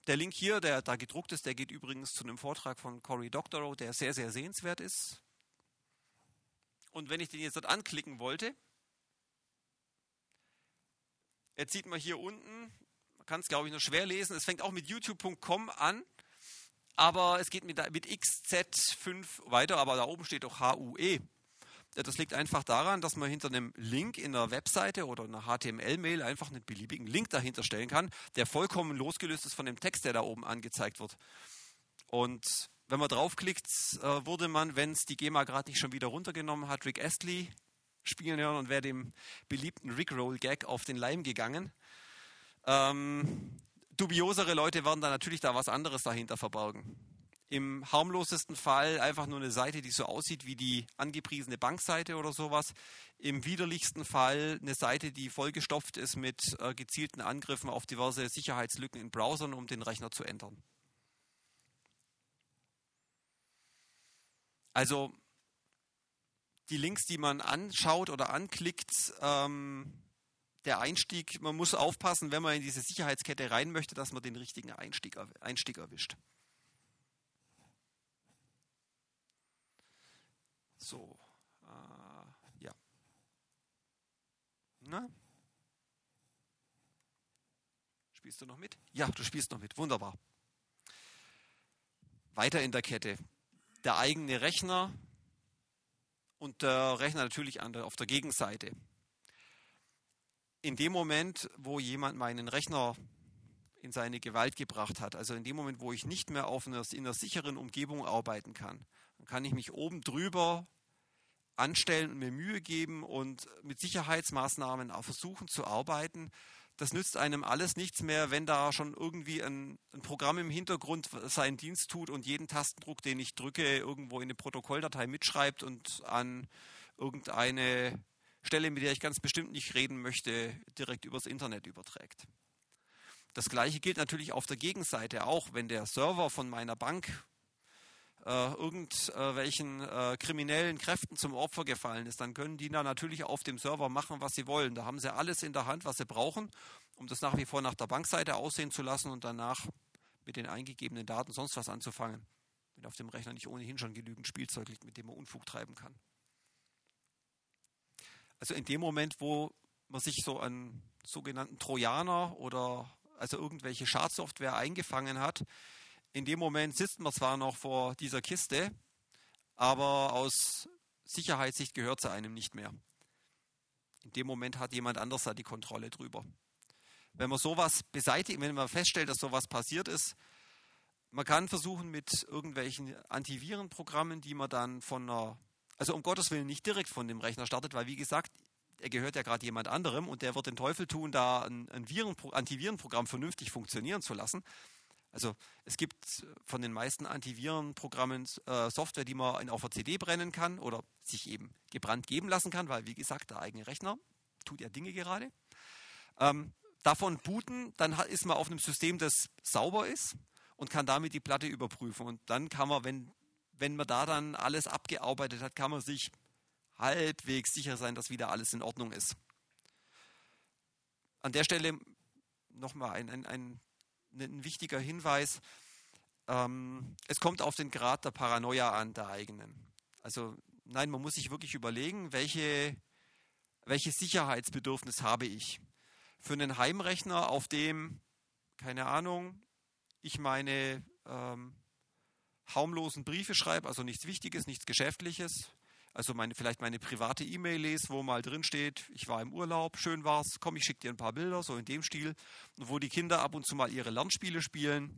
Der Link hier, der da gedruckt ist, der geht übrigens zu einem Vortrag von Cory Doctorow, der sehr, sehr sehenswert ist. Und wenn ich den jetzt dort anklicken wollte, jetzt sieht man hier unten, man kann es glaube ich nur schwer lesen, es fängt auch mit youtube.com an aber es geht mit, mit XZ5 weiter, aber da oben steht doch HUE. Das liegt einfach daran, dass man hinter einem Link in einer Webseite oder einer HTML-Mail einfach einen beliebigen Link dahinter stellen kann, der vollkommen losgelöst ist von dem Text, der da oben angezeigt wird. Und wenn man draufklickt, äh, wurde man, wenn es die GEMA gerade nicht schon wieder runtergenommen hat, Rick Astley spielen hören und wäre dem beliebten Rickroll-Gag auf den Leim gegangen. Ähm, dubiosere Leute werden da natürlich da was anderes dahinter verborgen. Im harmlosesten Fall einfach nur eine Seite, die so aussieht wie die angepriesene Bankseite oder sowas. Im widerlichsten Fall eine Seite, die vollgestopft ist mit äh, gezielten Angriffen auf diverse Sicherheitslücken in Browsern, um den Rechner zu ändern. Also die Links, die man anschaut oder anklickt, ähm, der Einstieg, man muss aufpassen, wenn man in diese Sicherheitskette rein möchte, dass man den richtigen Einstieg, Einstieg erwischt. So, äh, ja. Na? Spielst du noch mit? Ja, du spielst noch mit. Wunderbar. Weiter in der Kette. Der eigene Rechner und der Rechner natürlich auf der Gegenseite in dem Moment, wo jemand meinen Rechner in seine Gewalt gebracht hat, also in dem Moment, wo ich nicht mehr auf einer, in einer sicheren Umgebung arbeiten kann, dann kann ich mich oben drüber anstellen und mir Mühe geben und mit Sicherheitsmaßnahmen auch versuchen zu arbeiten. Das nützt einem alles nichts mehr, wenn da schon irgendwie ein, ein, Programm im Hintergrund seinen Dienst tut und jeden Tastendruck, den ich drücke, irgendwo in eine Protokolldatei mitschreibt und an irgendeine Stelle, mit der ich ganz bestimmt nicht reden möchte, direkt übers Internet überträgt. Das gleiche gilt natürlich auf der Gegenseite auch, wenn der Server von meiner Bank äh, irgendwelchen äh, kriminellen Kräften zum Opfer gefallen ist, dann können die da natürlich auf dem Server machen, was sie wollen. Da haben sie alles in der Hand, was sie brauchen, um das nach wie vor nach der Bankseite aussehen zu lassen und danach mit den eingegebenen Daten sonst was anzufangen, wenn auf dem Rechner nicht ohnehin schon genügend Spielzeug liegt, mit dem man Unfug treiben kann. Also in dem Moment, wo man sich so einen sogenannten Trojaner oder also irgendwelche Schadsoftware eingefangen hat, in dem Moment sitzt man zwar noch vor dieser Kiste, aber aus Sicherheitssicht gehört sie einem nicht mehr. In dem Moment hat jemand anders da die Kontrolle drüber. Wenn man sowas beseitigt, wenn man feststellt, dass sowas passiert ist, man kann versuchen mit irgendwelchen Antivirenprogrammen, die man dann von einer also um Gottes Willen nicht direkt von dem Rechner startet, weil wie gesagt, er gehört ja gerade jemand anderem und der wird den Teufel tun, da ein, ein Viren, Antivirenprogramm vernünftig funktionieren zu lassen. Also es gibt von den meisten Antivirenprogrammen äh, Software, die man auf der CD brennen kann oder sich eben gebrannt geben lassen kann, weil wie gesagt, der eigene Rechner tut ja Dinge gerade. Ähm, davon booten, dann ist man auf einem System, das sauber ist und kann damit die Platte überprüfen. Und dann kann man, wenn wenn man da dann alles abgearbeitet hat, kann man sich halbwegs sicher sein, dass wieder alles in Ordnung ist. An der Stelle nochmal ein, ein, ein, ein wichtiger Hinweis. Ähm, es kommt auf den Grad der Paranoia an, der eigenen. Also nein, man muss sich wirklich überlegen, welche, welches Sicherheitsbedürfnis habe ich. Für einen Heimrechner, auf dem, keine Ahnung, ich meine ähm, harmlosen Briefe schreibe, also nichts Wichtiges, nichts Geschäftliches. Also meine, vielleicht meine private E-Mail lese, wo mal drin steht, ich war im Urlaub, schön war's, komm, ich schicke dir ein paar Bilder, so in dem Stil. wo die Kinder ab und zu mal ihre Lernspiele spielen.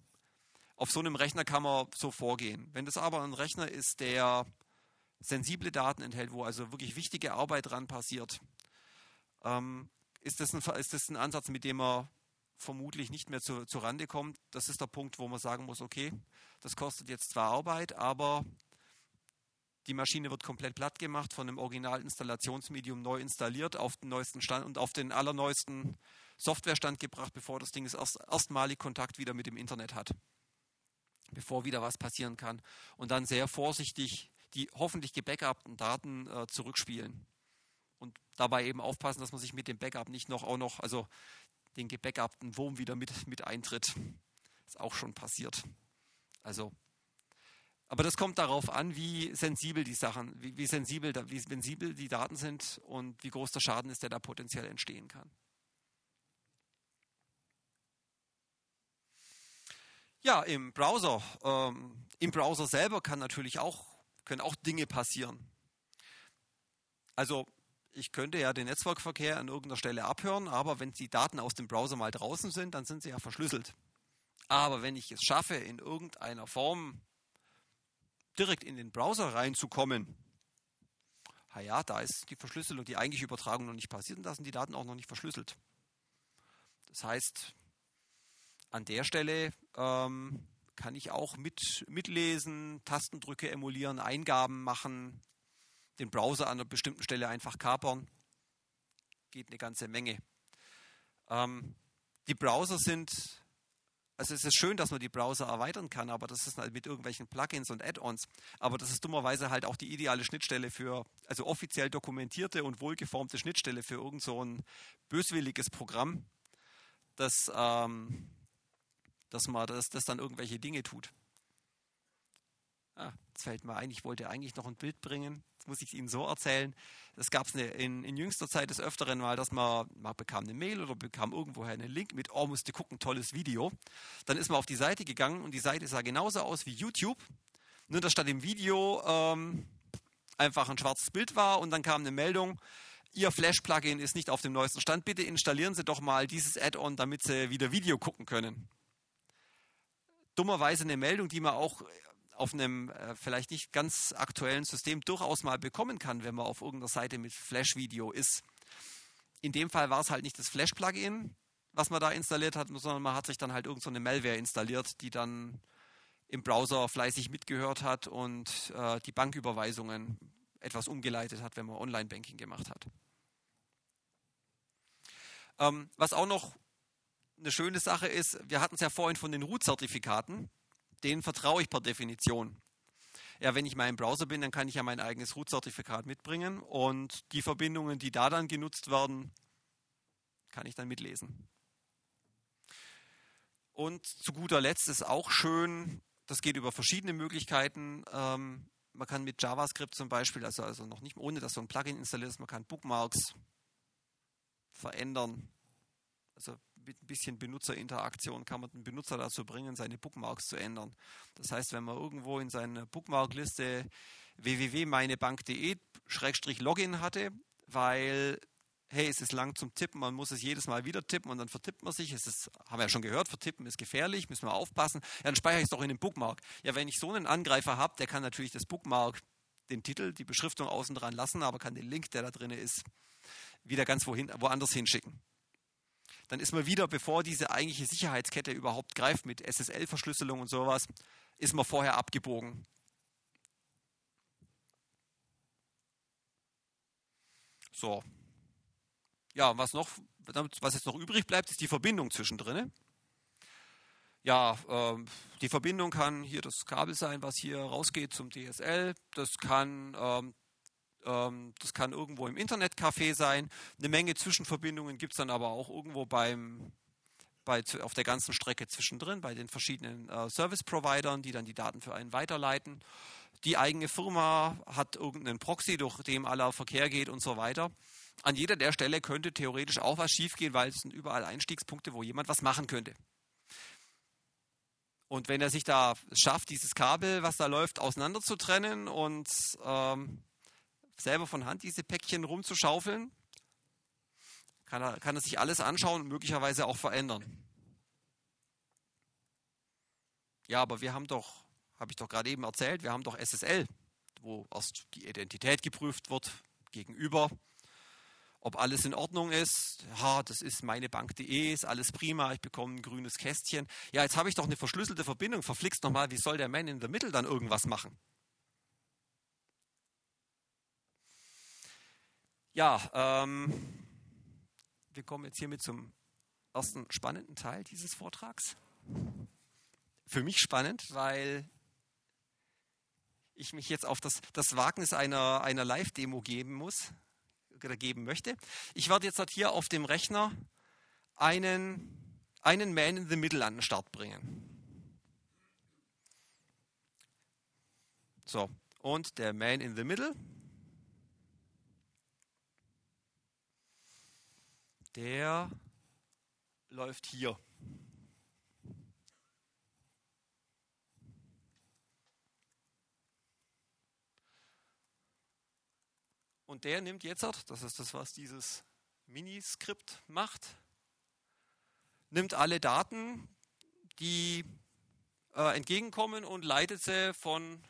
Auf so einem Rechner kann man so vorgehen. Wenn das aber ein Rechner ist, der sensible Daten enthält, wo also wirklich wichtige Arbeit dran passiert, ähm, ist, das ein, ist das ein Ansatz, mit dem man vermutlich nicht mehr zu, zu Rande kommt. Das ist der Punkt, wo man sagen muss, okay, das kostet jetzt zwar Arbeit, aber die Maschine wird komplett platt gemacht, von einem Originalinstallationsmedium neu installiert, auf den neuesten Stand und auf den allerneuesten Softwarestand gebracht, bevor das Ding erst, erstmalig Kontakt wieder mit dem Internet hat. Bevor wieder was passieren kann. Und dann sehr vorsichtig die hoffentlich gebackupten Daten äh, zurückspielen. Und dabei eben aufpassen, dass man sich mit dem Backup nicht noch auch noch, also den gebackupten Wurm wieder mit, mit eintritt. Ist auch schon passiert. Also, aber das kommt darauf an, wie sensibel die Sachen, wie, wie, sensibel, wie sensibel die Daten sind und wie groß der Schaden ist, der da potenziell entstehen kann. Ja, im Browser, ähm, im Browser selber kann natürlich auch, können auch Dinge passieren. Also ich könnte ja den Netzwerkverkehr an irgendeiner Stelle abhören, aber wenn die Daten aus dem Browser mal draußen sind, dann sind sie ja verschlüsselt. Aber wenn ich es schaffe, in irgendeiner Form direkt in den Browser reinzukommen, ja, da ist die Verschlüsselung, die eigentliche Übertragung noch nicht passiert und da sind die Daten auch noch nicht verschlüsselt. Das heißt, an der Stelle ähm, kann ich auch mit, mitlesen, Tastendrücke emulieren, Eingaben machen, den Browser an einer bestimmten Stelle einfach kapern. Geht eine ganze Menge. Ähm, die Browser sind, also es ist schön, dass man die Browser erweitern kann, aber das ist halt mit irgendwelchen Plugins und Add-ons. Aber das ist dummerweise halt auch die ideale Schnittstelle für, also offiziell dokumentierte und wohlgeformte Schnittstelle für irgend so ein böswilliges Programm, das, ähm, dass man das, das dann irgendwelche Dinge tut. Ah, jetzt fällt mir ein, ich wollte eigentlich noch ein Bild bringen. Jetzt muss ich es Ihnen so erzählen. Es gab es in, in, jüngster Zeit des Öfteren mal, dass man, man bekam eine Mail oder bekam irgendwoher einen Link mit, oh, musste gucken, tolles Video. Dann ist man auf die Seite gegangen und die Seite sah genauso aus wie YouTube. Nur dass statt dem Video ähm, einfach ein schwarzes Bild war und dann kam eine Meldung, Ihr Flash-Plugin ist nicht auf dem neuesten Stand. Bitte installieren Sie doch mal dieses Add-on, damit Sie wieder Video gucken können. Dummerweise eine Meldung, die man auch auf einem äh, vielleicht nicht ganz aktuellen System durchaus mal bekommen kann, wenn man auf irgendeiner Seite mit Flash-Video ist. In dem Fall war es halt nicht das Flash-Plugin, was man da installiert hat, sondern man hat sich dann halt irgendeine so Malware installiert, die dann im Browser fleißig mitgehört hat und äh, die Banküberweisungen etwas umgeleitet hat, wenn man Online-Banking gemacht hat. Ähm, was auch noch eine schöne Sache ist, wir hatten es ja vorhin von den Root-Zertifikaten denen vertraue ich per Definition. Ja, wenn ich mal im Browser bin, dann kann ich ja mein eigenes Root-Zertifikat mitbringen und die Verbindungen, die da dann genutzt werden, kann ich dann mitlesen. Und zu guter Letzt ist auch schön, das geht über verschiedene Möglichkeiten. Ähm, man kann mit JavaScript zum Beispiel, also, also noch nicht ohne dass so ein Plugin installiert ist, man kann Bookmarks verändern. Also mit ein bisschen Benutzerinteraktion kann man den Benutzer dazu bringen, seine Bookmarks zu ändern. Das heißt, wenn man irgendwo in seiner Bookmarkliste www.meinebank.de-login hatte, weil hey, es ist lang zum Tippen, man muss es jedes Mal wieder tippen und dann vertippt man sich. Es ist, haben wir ja schon gehört, vertippen ist gefährlich, müssen wir aufpassen. Ja, dann speichere ich es doch in den Bookmark. Ja, wenn ich so einen Angreifer habe, der kann natürlich das Bookmark, den Titel, die Beschriftung außen dran lassen, aber kann den Link, der da drin ist, wieder ganz wohin, woanders hinschicken dann ist man wieder, bevor diese eigentliche Sicherheitskette überhaupt greift mit SSL-Verschlüsselung und sowas, ist man vorher abgebogen. So. Ja, was noch, was jetzt noch übrig bleibt, ist die Verbindung zwischendrin. Ja, äh, die Verbindung kann hier das Kabel sein, was hier rausgeht zum DSL. Das kann ähm, ähm, das kann irgendwo im Internetcafé sein. Eine Menge Zwischenverbindungen gibt es dann aber auch irgendwo beim, bei, auf der ganzen Strecke zwischendrin, bei den verschiedenen äh, Service-Providern, die dann die Daten für einen weiterleiten. Die eigene Firma hat irgendeinen Proxy, durch den aller Verkehr geht und so weiter. An jeder der Stelle könnte theoretisch auch was schiefgehen, weil es sind überall Einstiegspunkte, wo jemand was machen könnte. Und wenn er sich da schafft, dieses Kabel, was da läuft, auseinanderzutrennen und ähm, selber von Hand diese Päckchen rumzuschaufeln, kann er, kann er sich alles anschauen und möglicherweise auch verändern. Ja, aber wir haben doch, habe ich doch gerade eben erzählt, wir haben doch SSL, wo erst die Identität geprüft wird gegenüber, ob alles in Ordnung ist. Ja, das ist meine Bank.de, ist alles prima, ich bekomme ein grünes Kästchen. Ja, jetzt habe ich doch eine verschlüsselte Verbindung, verflixt nochmal, wie soll der Man in the Middle dann irgendwas machen? Ja, ähm, wir kommen jetzt hiermit zum ersten spannenden Teil dieses Vortrags. Für mich spannend, weil ich mich jetzt auf das, das Wagnis einer, einer Live-Demo geben muss oder geben möchte. Ich werde jetzt hier auf dem Rechner einen, einen Man in the Middle an den Start bringen. So, und der Man in the Middle der läuft hier. Und der nimmt jetzt, das ist das, was dieses Miniskript macht, nimmt alle Daten, die äh, entgegenkommen und leitet sie von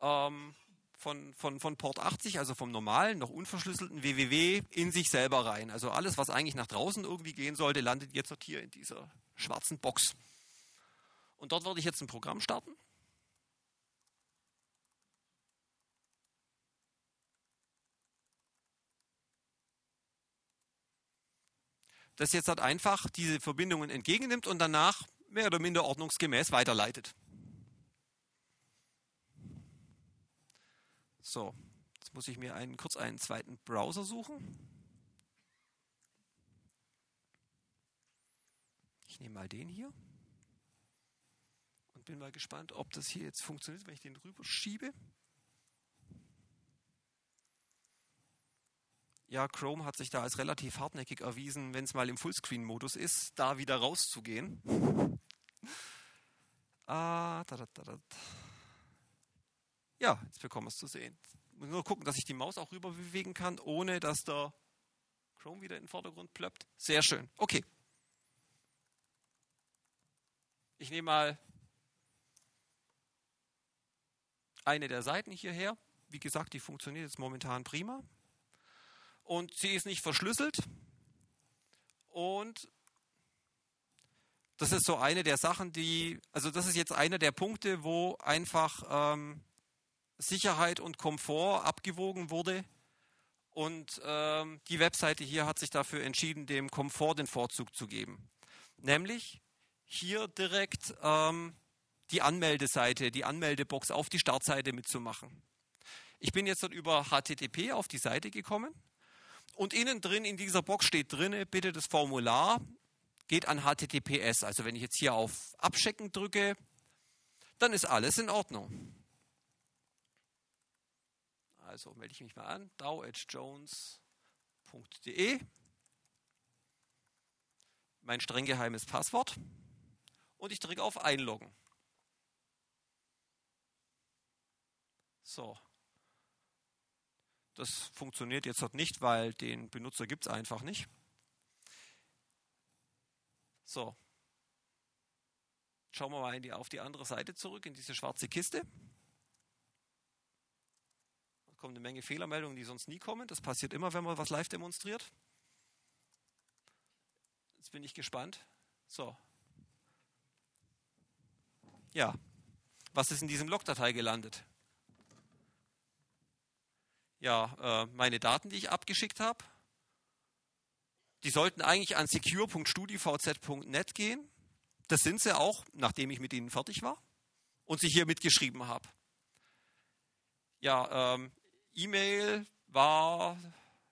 ähm, von, von, von Port 80, also vom normalen, noch unverschlüsselten www in sich selber rein. Also alles, was eigentlich nach draußen irgendwie gehen sollte, landet jetzt hier in dieser schwarzen Box. Und dort werde ich jetzt ein Programm starten. Das jetzt halt einfach diese Verbindungen entgegennimmt und danach mehr oder minder ordnungsgemäß weiterleitet. So, jetzt muss ich mir einen, kurz einen zweiten Browser suchen. Ich nehme mal den hier und bin mal gespannt, ob das hier jetzt funktioniert, wenn ich den rüber schiebe. Ja, Chrome hat sich da als relativ hartnäckig erwiesen, wenn es mal im Fullscreen-Modus ist, da wieder rauszugehen. ah, da, da, da, ja, jetzt bekommen wir es zu sehen. Muss nur gucken, dass ich die Maus auch rüber bewegen kann, ohne dass der Chrome wieder in den Vordergrund plöppt. Sehr schön. Okay. Ich nehme mal eine der Seiten hierher. Wie gesagt, die funktioniert jetzt momentan prima. Und sie ist nicht verschlüsselt. Und das ist so eine der Sachen, die, also das ist jetzt einer der Punkte, wo einfach ähm, Sicherheit und Komfort abgewogen wurde. Und ähm, die Webseite hier hat sich dafür entschieden, dem Komfort den Vorzug zu geben. Nämlich hier direkt ähm, die Anmeldeseite, die Anmeldebox auf die Startseite mitzumachen. Ich bin jetzt über HTTP auf die Seite gekommen und innen drin in dieser Box steht drin, bitte das Formular geht an HTTPS. Also wenn ich jetzt hier auf Abchecken drücke, dann ist alles in Ordnung. Also melde ich mich mal an, dow.jones.de. Mein streng geheimes Passwort und ich drücke auf Einloggen. So. Das funktioniert jetzt noch nicht, weil den Benutzer gibt es einfach nicht. So. Schauen wir mal die, auf die andere Seite zurück, in diese schwarze Kiste. Kommt eine Menge Fehlermeldungen, die sonst nie kommen. Das passiert immer, wenn man was live demonstriert. Jetzt bin ich gespannt. So, ja, was ist in diesem Logdatei gelandet? Ja, äh, meine Daten, die ich abgeschickt habe, die sollten eigentlich an secure.studivz.net gehen. Das sind sie auch, nachdem ich mit ihnen fertig war und sie hier mitgeschrieben habe. Ja, ähm, E-Mail war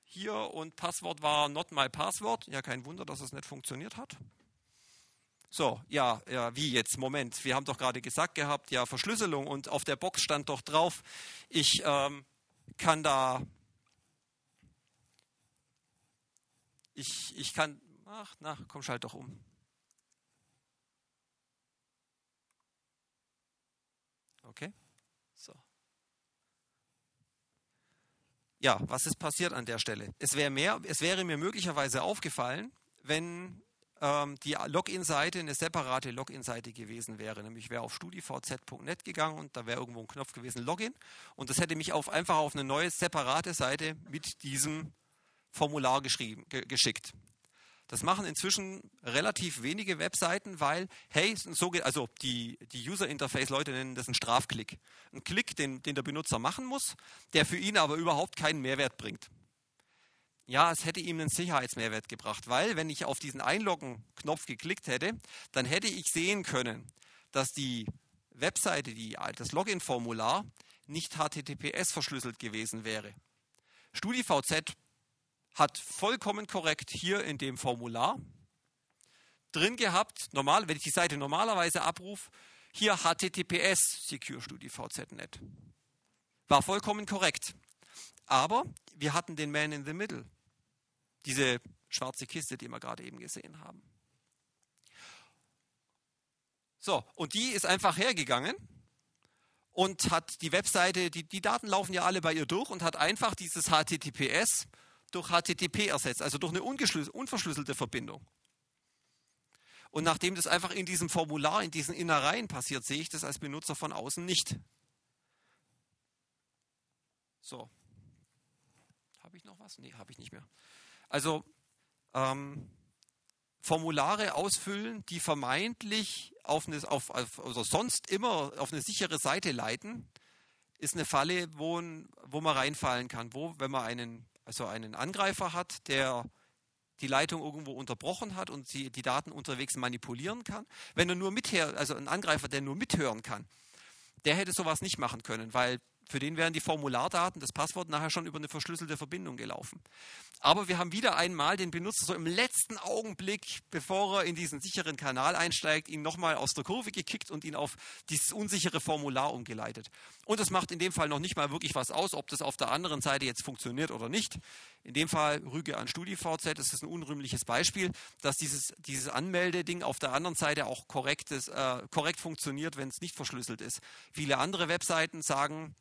hier und Passwort war not my password. Ja, kein Wunder, dass es nicht funktioniert hat. So, ja, ja, wie jetzt? Moment, wir haben doch gerade gesagt gehabt, ja, Verschlüsselung und auf der Box stand doch drauf, ich ähm, kann da, ich, ich kann, ach, na, komm, schalt doch um. Okay, so. Ja, was ist passiert an der Stelle? Es, wär mehr, es wäre mir möglicherweise aufgefallen, wenn ähm, die Login-Seite eine separate Login-Seite gewesen wäre. Nämlich wäre auf studivz.net gegangen und da wäre irgendwo ein Knopf gewesen Login und das hätte mich auf, einfach auf eine neue separate Seite mit diesem Formular geschrieben, ge geschickt. Das machen inzwischen relativ wenige Webseiten, weil, hey, so geht, also die, die User Interface-Leute nennen das einen Strafklick. Ein Klick, den, den der Benutzer machen muss, der für ihn aber überhaupt keinen Mehrwert bringt ja, es hätte ihm einen Sicherheitsmehrwert gebracht, weil wenn ich auf diesen Einloggen-Knopf geklickt hätte, dann hätte ich sehen können, dass die Webseite, die, das Login-Formular nicht HTTPS verschlüsselt gewesen wäre. StudiVZ hat vollkommen korrekt hier in dem Formular drin gehabt, normal, wenn ich die Seite normalerweise abrufe, hier HTTPS Secure StudiVZ.net. War vollkommen korrekt. Aber wir hatten den Man in the Middle. Diese schwarze Kiste, die wir gerade eben gesehen haben. So, und die ist einfach hergegangen und hat die Webseite, die, die Daten laufen ja alle bei ihr durch und hat einfach dieses HTTPS durch HTTP ersetzt, also durch eine unverschlüsselte Verbindung. Und nachdem das einfach in diesem Formular, in diesen Innereien passiert, sehe ich das als Benutzer von außen nicht. So. Habe ich noch was? Nee, habe ich nicht mehr. Also ähm, Formulare ausfüllen, die vermeintlich auf eine, auf, auf, also sonst immer auf eine sichere Seite leiten, ist eine Falle, wo, wo man reinfallen kann. Wo, wenn man einen, also einen Angreifer hat, der die Leitung irgendwo unterbrochen hat und sie die Daten unterwegs manipulieren kann. Wenn er nur mithört, also ein Angreifer, der nur mithören kann, der hätte sowas nicht machen können, weil für den wären die Formulardaten, das Passwort nachher schon über eine verschlüsselte Verbindung gelaufen. Aber wir haben wieder einmal den Benutzer so im letzten Augenblick, bevor er in diesen sicheren Kanal einsteigt, ihn nochmal aus der Kurve gekickt und ihn auf dieses unsichere Formular umgeleitet. Und das macht in dem Fall noch nicht mal wirklich was aus, ob das auf der anderen Seite jetzt funktioniert oder nicht. In dem Fall Rüge an StudiVZ, das ist ein unrühmliches Beispiel, dass dieses, dieses Anmeldeding auf der anderen Seite auch korrektes, äh, korrekt funktioniert, wenn es nicht verschlüsselt ist. Viele andere Webseiten sagen,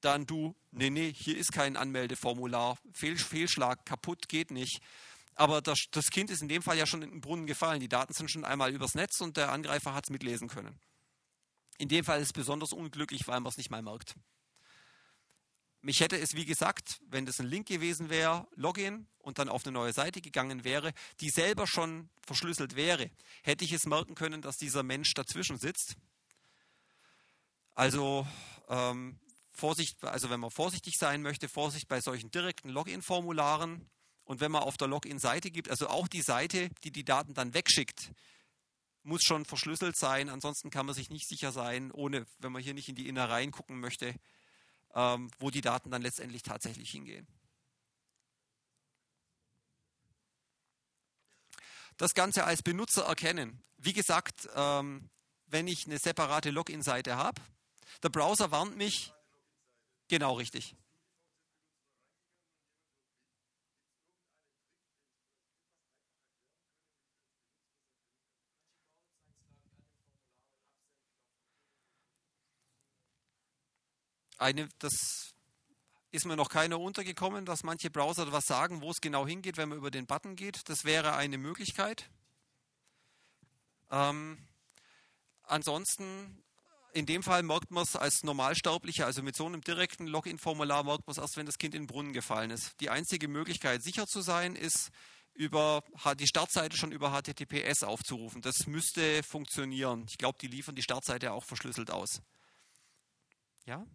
dann du, nee, nee, hier ist kein Anmeldeformular, Fehl, Fehlschlag, kaputt, geht nicht. Aber das, das, Kind ist in dem Fall ja schon in den Brunnen gefallen. Die Daten sind schon einmal übers Netz und der Angreifer hat es mitlesen können. In dem Fall ist es besonders unglücklich, weil man es nicht mal merkt. Mich hätte es, wie gesagt, wenn das ein Link gewesen wäre, Login und dann auf eine neue Seite gegangen wäre, die selber schon verschlüsselt wäre, hätte ich es merken können, dass dieser Mensch dazwischen sitzt. Also ähm, Vorsicht, also wenn man vorsichtig sein möchte, Vorsicht bei solchen direkten Login-Formularen. Und wenn man auf der Login-Seite gibt, also auch die Seite, die die Daten dann wegschickt, muss schon verschlüsselt sein. Ansonsten kann man sich nicht sicher sein, ohne, wenn man hier nicht in die Innereien gucken möchte, ähm, wo die Daten dann letztendlich tatsächlich hingehen. Das Ganze als Benutzer erkennen. Wie gesagt, ähm, wenn ich eine separate Login-Seite habe, der Browser warnt mich, Genau richtig. Eine, das ist mir noch keiner untergekommen, dass manche Browser was sagen, wo es genau hingeht, wenn man über den Button geht. Das wäre eine Möglichkeit. Ähm, ansonsten in dem Fall merkt man es als Normalsterblicher, also mit so einem direkten Login-Formular merkt man es erst, wenn das Kind in den Brunnen gefallen ist. Die einzige Möglichkeit, sicher zu sein, ist, über die Startseite schon über HTTPS aufzurufen. Das müsste funktionieren. Ich glaube, die liefern die Startseite auch verschlüsselt aus. Ja?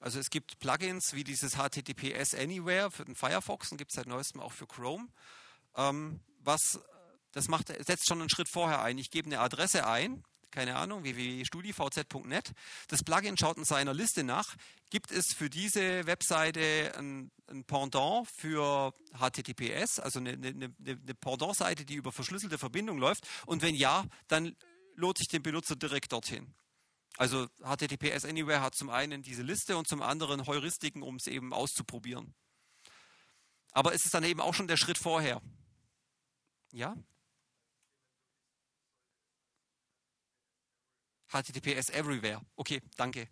Also es gibt Plugins wie dieses HTTPS Anywhere für den Firefox und gibt es seit neuestem auch für Chrome. Ähm, was das macht, setzt schon einen Schritt vorher ein. Ich gebe eine Adresse ein, keine Ahnung, www.studivz.net. Das Plugin schaut in seiner Liste nach. Gibt es für diese Webseite ein, ein Pendant für HTTPS, also eine, eine, eine Pendant-Seite, die über verschlüsselte Verbindung läuft? Und wenn ja, dann lohnt sich den Benutzer direkt dorthin. Also HTTPS Anywhere hat zum einen diese Liste und zum anderen Heuristiken, um es eben auszuprobieren. Aber es ist dann eben auch schon der Schritt vorher. Ja? HTTPS Everywhere. Okay, danke.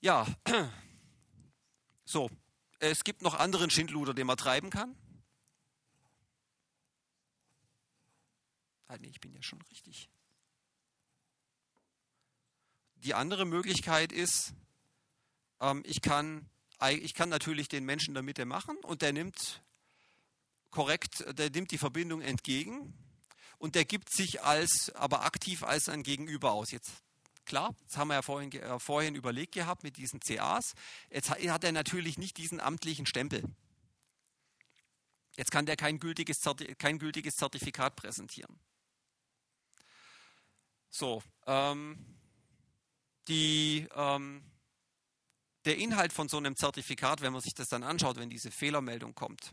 Ja, so. Es gibt noch anderen Schindluder, den man treiben kann. Ah, ich bin ja schon richtig. Die andere Möglichkeit ist, ähm, ich, kann, ich kann natürlich den Menschen in der Mitte machen und der nimmt korrekt, der nimmt die Verbindung entgegen und der gibt sich als, aber aktiv als ein Gegenüber aus. Jetzt klar, das haben wir ja vorhin, äh, vorhin überlegt gehabt mit diesen CAs. Jetzt hat er natürlich nicht diesen amtlichen Stempel. Jetzt kann der kein gültiges, kein gültiges Zertifikat präsentieren. So, ähm, die, ähm, der Inhalt von so einem Zertifikat, wenn man sich das dann anschaut, wenn diese Fehlermeldung kommt,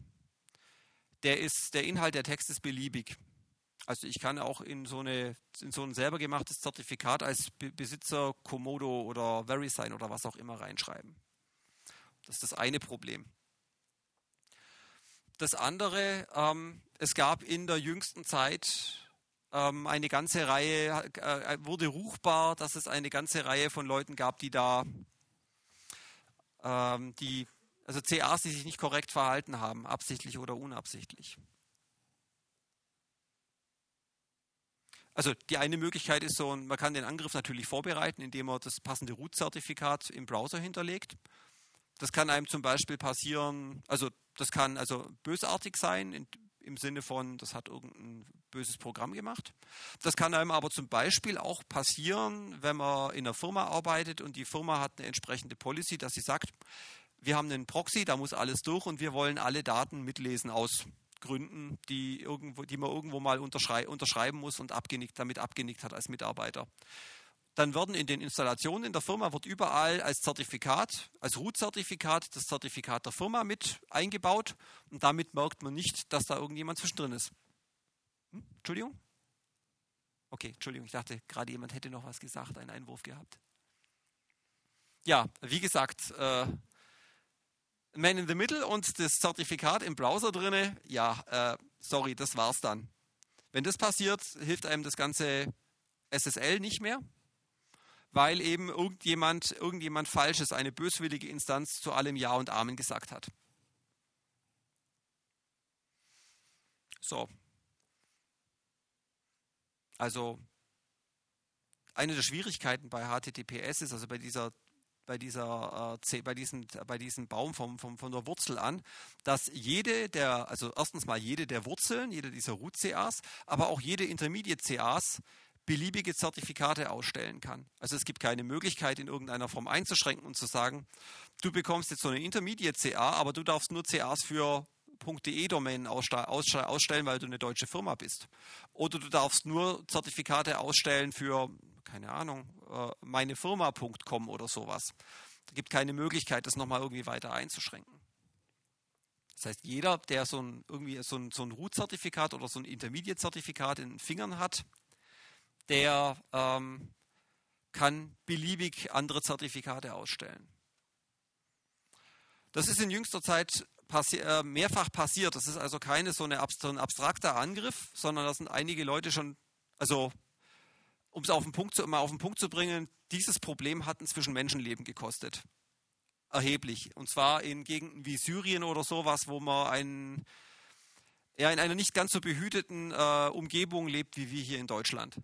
der, ist, der Inhalt der Text ist beliebig. Also ich kann auch in so, eine, in so ein selber gemachtes Zertifikat als Besitzer Komodo oder VeriSign oder was auch immer reinschreiben. Das ist das eine Problem. Das andere, ähm, es gab in der jüngsten Zeit ähm, eine ganze Reihe, äh, wurde ruchbar, dass es eine ganze Reihe von Leuten gab, die da, ähm, die Also CAs, die sich nicht korrekt verhalten haben, absichtlich oder unabsichtlich. Also die eine Möglichkeit ist so, man kann den Angriff natürlich vorbereiten, indem man das passende Root-Zertifikat im Browser hinterlegt. Das kann einem zum Beispiel passieren, also das kann also bösartig sein, in, im Sinne von, das hat irgendein böses Programm gemacht. Das kann einem aber zum Beispiel auch passieren, wenn man in einer Firma arbeitet und die Firma hat eine entsprechende Policy, dass sie sagt, wir haben einen Proxy, da muss alles durch und wir wollen alle Daten mitlesen aus Gründen, die, irgendwo, die man irgendwo mal unterschrei unterschreiben muss und abgenickt, damit abgenickt hat als Mitarbeiter. Dann werden in den Installationen in der Firma wird überall als Zertifikat, als Root-Zertifikat, das Zertifikat der Firma mit eingebaut und damit merkt man nicht, dass da irgendjemand zwischendrin ist. Hm? Entschuldigung? Okay, Entschuldigung, ich dachte gerade jemand hätte noch was gesagt, einen Einwurf gehabt. Ja, wie gesagt, äh, Man in the Middle und das Zertifikat im Browser drinne, ja, äh, sorry, das war's dann. Wenn das passiert, hilft einem das ganze SSL nicht mehr weil eben irgendjemand, irgendjemand Falsches, eine böswillige Instanz zu allem Ja und Amen gesagt hat. So. Also eine der Schwierigkeiten bei HTTPS ist, also bei dieser bei, dieser, äh, bei, diesem, bei diesem Baum vom, vom, von der Wurzel an, dass jede der, also erstens mal jede der Wurzeln, jede dieser Root-CAs, aber auch jede Intermediate-CAs beliebige Zertifikate ausstellen kann. Also es gibt keine Möglichkeit, in irgendeiner Form einzuschränken und zu sagen, du bekommst jetzt so eine Intermediate CA, aber du darfst nur CAs für .de-Domänen ausstellen, weil du eine deutsche Firma bist. Oder du darfst nur Zertifikate ausstellen für, keine Ahnung, äh, meinefirma.com oder sowas. Es gibt keine Möglichkeit, das nochmal irgendwie weiter einzuschränken. Das heißt, jeder, der so ein, irgendwie so ein, so ein Root-Zertifikat oder so ein Intermediate-Zertifikat in den Fingern hat, der ähm, kann beliebig andere Zertifikate ausstellen. Das ist in jüngster Zeit passi äh, mehrfach passiert. Das ist also keine so, eine, so ein abstrakter Angriff, sondern da sind einige Leute schon, also um es auf den Punkt zu, mal auf den Punkt zu bringen, dieses Problem hat inzwischen Menschenleben gekostet. Erheblich. Und zwar in Gegenden wie Syrien oder sowas, wo man ein, ja, in einer nicht ganz so behüteten äh, Umgebung lebt wie wir hier in Deutschland.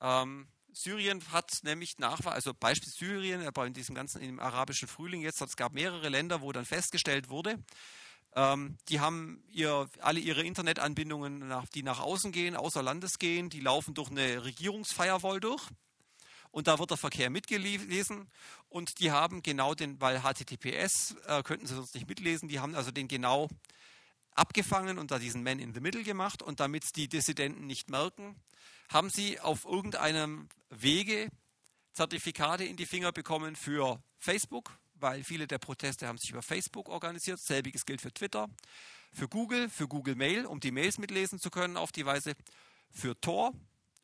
Ähm, Syrien hat nämlich Nachweis, also Beispiel Syrien, aber in diesem ganzen im arabischen Frühling jetzt, es gab mehrere Länder, wo dann festgestellt wurde, ähm, die haben ihr, alle ihre Internetanbindungen, nach, die nach außen gehen, außer Landes gehen, die laufen durch eine Regierungsfirewall durch. Und da wird der Verkehr mitgelesen und die haben genau den, weil HTTPS äh, könnten sie sonst nicht mitlesen, die haben also den genau abgefangen und da diesen Man in the Middle gemacht und damit die Dissidenten nicht merken, haben sie auf irgendeinem Wege Zertifikate in die Finger bekommen für Facebook, weil viele der Proteste haben sich über Facebook organisiert. Selbiges gilt für Twitter, für Google, für Google Mail, um die Mails mitlesen zu können auf die Weise, für Tor.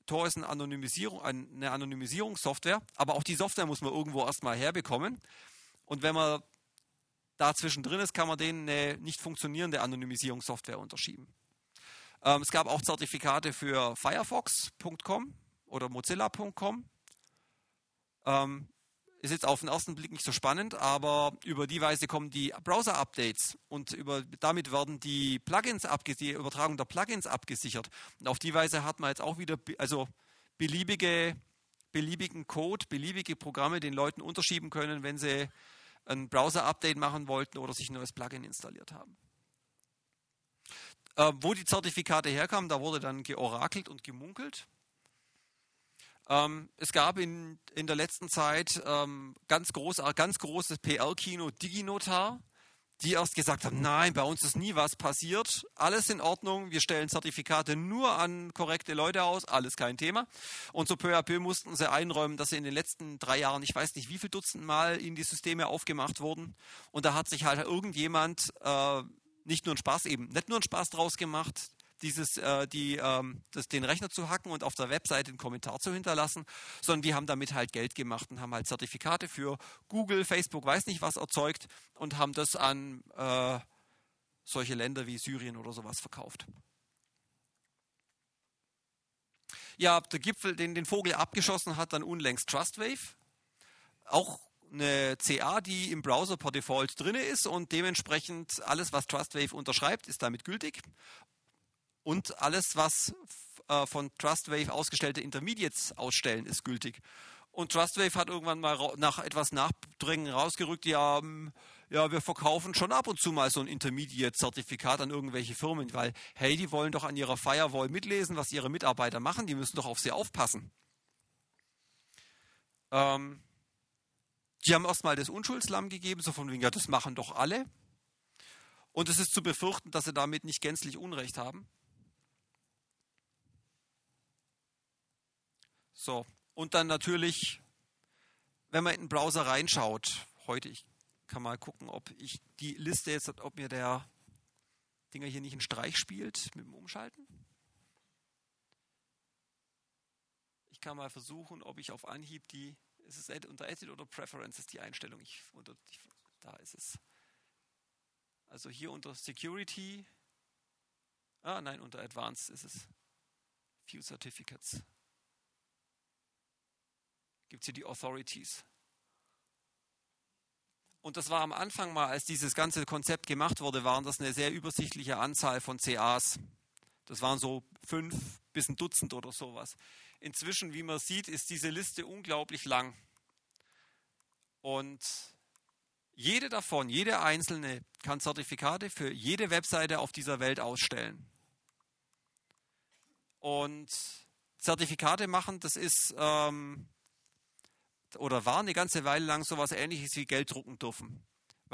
Tor ist eine, Anonymisierung, eine Anonymisierungssoftware, aber auch die Software muss man irgendwo erstmal herbekommen. Und wenn man da zwischendrin ist, kann man denen eine nicht funktionierende Anonymisierungssoftware unterschieben. Ähm, es gab auch Zertifikate für Firefox.com oder Mozilla.com. Ähm, ist jetzt auf den ersten Blick nicht so spannend, aber über die Weise kommen die Browser-Updates und über, damit werden die Plugins die Übertragung der Plugins abgesichert. Und auf die Weise hat man jetzt auch wieder also beliebige, beliebigen Code, beliebige Programme den Leuten unterschieben können, wenn sie ein Browser-Update machen wollten oder sich ein neues Plugin installiert haben. Äh, wo die Zertifikate herkamen, da wurde dann georakelt und gemunkelt. Ähm, es gab in, in der letzten Zeit ähm, ganz, groß, ganz großes PR-Kino Diginotar, die erst gesagt haben, nein, bei uns ist nie was passiert, alles in Ordnung, wir stellen Zertifikate nur an korrekte Leute aus, alles kein Thema. Und so peu à peu mussten sie einräumen, dass sie in den letzten drei Jahren, ich weiß nicht wie viel Dutzend Mal in die Systeme aufgemacht wurden. Und da hat sich halt irgendjemand äh, nicht nur einen Spaß eben, nicht nur einen Spaß draus gemacht, dieses, äh, die, ähm, das, den Rechner zu hacken und auf der Webseite einen Kommentar zu hinterlassen, sondern die haben damit halt Geld gemacht und haben halt Zertifikate für Google, Facebook, weiß nicht was erzeugt und haben das an äh, solche Länder wie Syrien oder sowas verkauft. Ja, der Gipfel, den den Vogel abgeschossen hat, dann unlängst Trustwave. Auch eine CA, die im Browser per Default drin ist und dementsprechend alles, was TrustWave unterschreibt, ist damit gültig. Und alles, was äh, von TrustWave ausgestellte Intermediates ausstellen, ist gültig. Und TrustWave hat irgendwann mal nach etwas Nachdrängen rausgerückt, ja, ähm, ja, wir verkaufen schon ab und zu mal so ein Intermediate-Zertifikat an irgendwelche Firmen, weil, hey, die wollen doch an ihrer Firewall mitlesen, was ihre Mitarbeiter machen, die müssen doch auf sie aufpassen. Ähm, die haben erstmal das Unschuldslamm gegeben, so von wegen, ja, das machen doch alle. Und es ist zu befürchten, dass sie damit nicht gänzlich Unrecht haben. So, und dann natürlich, wenn man in den Browser reinschaut, heute, ich kann mal gucken, ob ich die Liste jetzt, ob mir der Dinger hier nicht einen Streich spielt mit dem Umschalten. Ich kann mal versuchen, ob ich auf Anhieb die, ist es unter Edit oder Preferences die Einstellung? Ich, unter, da ist es. Also hier unter Security, ah nein, unter Advanced ist es. Few Certificates. Gibt es hier die Authorities. Und das war am Anfang mal, als dieses ganze Konzept gemacht wurde, waren das eine sehr übersichtliche Anzahl von CAs. Das waren so fünf bis ein Dutzend oder sowas. Inzwischen, wie man sieht, ist diese Liste unglaublich lang. Und jede davon, jede einzelne, kann Zertifikate für jede Webseite auf dieser Welt ausstellen. Und Zertifikate machen, das ist ähm, oder war eine ganze Weile lang so etwas ähnliches wie Geld drucken dürfen.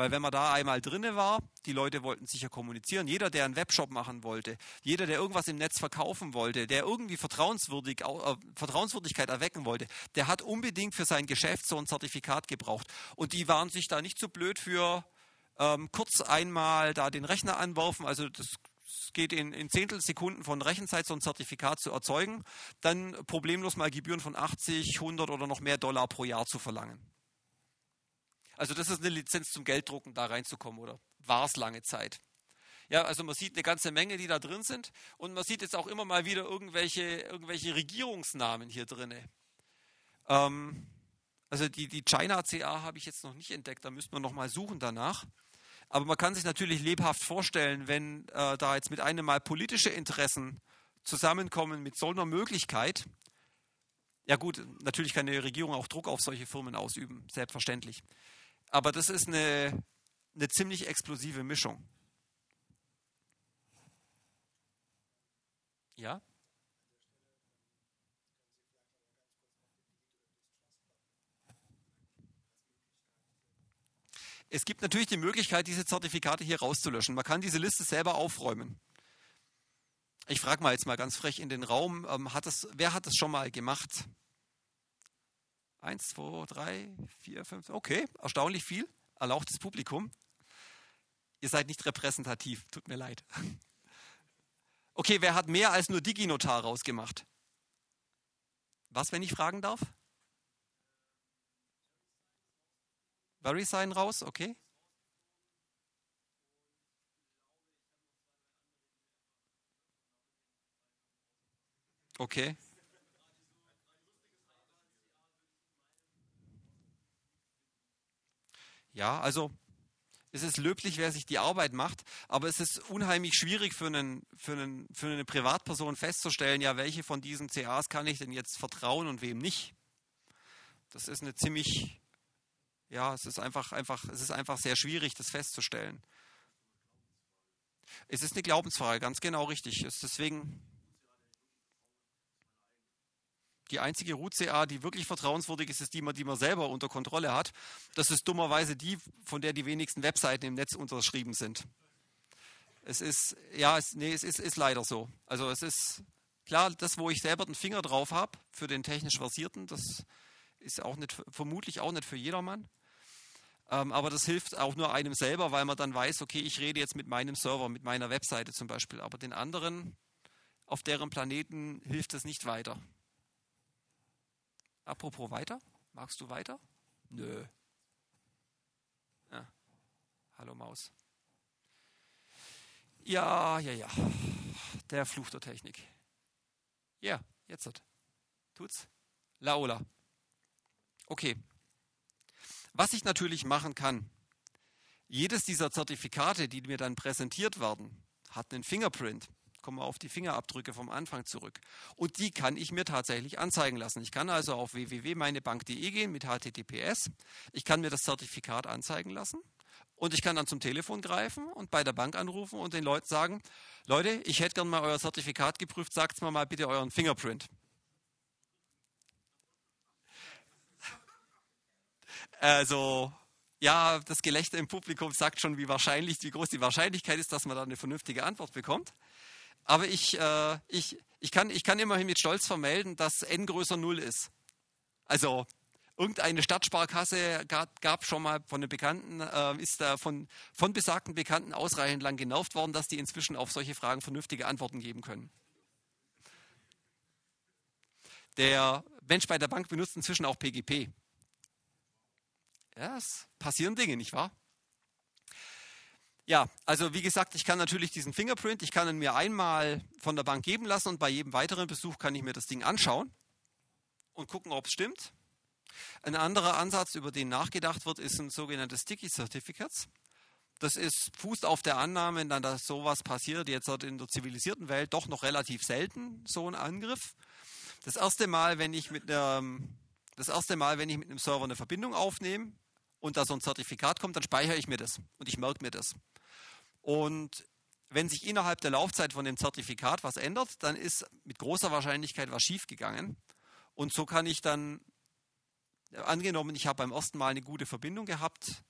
Weil wenn man da einmal drinne war, die Leute wollten sicher kommunizieren. Jeder, der einen Webshop machen wollte, jeder, der irgendwas im Netz verkaufen wollte, der irgendwie vertrauenswürdig, äh, Vertrauenswürdigkeit erwecken wollte, der hat unbedingt für sein Geschäft so ein Zertifikat gebraucht. Und die waren sich da nicht so blöd für, ähm, kurz einmal da den Rechner anwerfen. Also das geht in, in Zehntelsekunden von Rechenzeit, so ein Zertifikat zu erzeugen, dann problemlos mal Gebühren von 80, 100 oder noch mehr Dollar pro Jahr zu verlangen. Also das ist eine Lizenz zum Gelddrucken, da reinzukommen, oder war es lange Zeit. Ja, also man sieht eine ganze Menge, die da drin sind. Und man sieht jetzt auch immer mal wieder irgendwelche, irgendwelche Regierungsnamen hier drin. Ähm, also die, die China CA habe ich jetzt noch nicht entdeckt, da müsste man noch mal suchen danach. Aber man kann sich natürlich lebhaft vorstellen, wenn äh, da jetzt mit einem Mal politische Interessen zusammenkommen mit so einer Möglichkeit. Ja gut, natürlich kann eine Regierung auch Druck auf solche Firmen ausüben, selbstverständlich. Aber das ist eine, eine ziemlich explosive Mischung. Ja? Es gibt natürlich die Möglichkeit, diese Zertifikate hier rauszulöschen. Man kann diese Liste selber aufräumen. Ich frage mal jetzt mal ganz frech in den Raum, ähm, hat das, wer hat das schon mal gemacht? Eins, zwei, drei, vier, fünf, okay, erstaunlich viel, erlauchtes Publikum. Ihr seid nicht repräsentativ, tut mir leid. Okay, wer hat mehr als nur DigiNotar rausgemacht? Was, wenn ich fragen darf? VeriSign raus, okay. Okay. Ja, also es ist löblich, wer sich die Arbeit macht, aber es ist unheimlich schwierig für, einen, für, einen, für eine Privatperson festzustellen, ja, welche von diesen CAs kann ich denn jetzt vertrauen und wem nicht. Das ist eine ziemlich ja, es ist einfach, einfach, es ist einfach sehr schwierig, das festzustellen. Es ist eine Glaubensfrage, ganz genau richtig. Es deswegen die einzige Root-CA, die wirklich vertrauenswürdig ist, ist die, die man selber unter Kontrolle hat. Das ist dummerweise die, von der die wenigsten Webseiten im Netz unterschrieben sind. Es ist, ja, es, nee, es ist, ist leider so. Also es ist klar, das, wo ich selber den Finger drauf habe, für den technisch Versierten, das ist auch nicht, vermutlich auch nicht für jedermann. Ähm, aber das hilft auch nur einem selber, weil man dann weiß, okay, ich rede jetzt mit meinem Server, mit meiner Webseite zum Beispiel. Aber den anderen auf deren Planeten hilft es nicht weiter. Apropos weiter, magst du weiter? Nö. Ja. Hallo Maus. Ja, ja, ja. Der Fluch der Technik. Ja, jetzt hat. Tut's. Laola. Okay. Was ich natürlich machen kann, jedes dieser Zertifikate, die mir dann präsentiert werden, hat einen Fingerprint. Kommen wir auf die Fingerabdrücke vom Anfang zurück. Und die kann ich mir tatsächlich anzeigen lassen. Ich kann also auf www.meinebank.de gehen mit HTTPS. Ich kann mir das Zertifikat anzeigen lassen. Und ich kann dann zum Telefon greifen und bei der Bank anrufen und den Leuten sagen, Leute, ich hätte gerne mal euer Zertifikat geprüft, sagt mir mal bitte euren Fingerprint. Also, ja, das Gelächter im Publikum sagt schon, wie wahrscheinlich, wie groß die Wahrscheinlichkeit ist, dass man da eine vernünftige Antwort bekommt. Aber ich, äh, ich, ich, kann, ich kann immerhin mit Stolz vermelden, dass n größer 0 ist. Also irgendeine Stadtsparkasse gab, gab schon mal von den Bekannten, äh, ist da von, von besagten Bekannten ausreichend lang genervt worden, dass die inzwischen auf solche Fragen vernünftige Antworten geben können. Der Mensch bei der Bank benutzt inzwischen auch PGP. Ja, es passieren Dinge, nicht wahr? Ja, also wie gesagt, ich kann natürlich diesen Fingerprint, ich kann ihn mir einmal von der Bank geben lassen und bei jedem weiteren Besuch kann ich mir das Ding anschauen und gucken, ob es stimmt. Ein anderer Ansatz, über den nachgedacht wird, ist ein sogenanntes Sticky Certificates. Das ist, fußt auf der Annahme, dass sowas passiert, jetzt in der zivilisierten Welt doch noch relativ selten, so ein Angriff. Das erste Mal, wenn ich mit einem, das erste Mal, wenn ich mit einem Server eine Verbindung aufnehme und da so ein Zertifikat kommt, dann speichere ich mir das und ich merke mir das. Und wenn sich innerhalb der Laufzeit von dem Zertifikat was ändert, dann ist mit großer Wahrscheinlichkeit was schiefgegangen. Und so kann ich dann angenommen, ich habe beim ersten Mal eine gute Verbindung gehabt,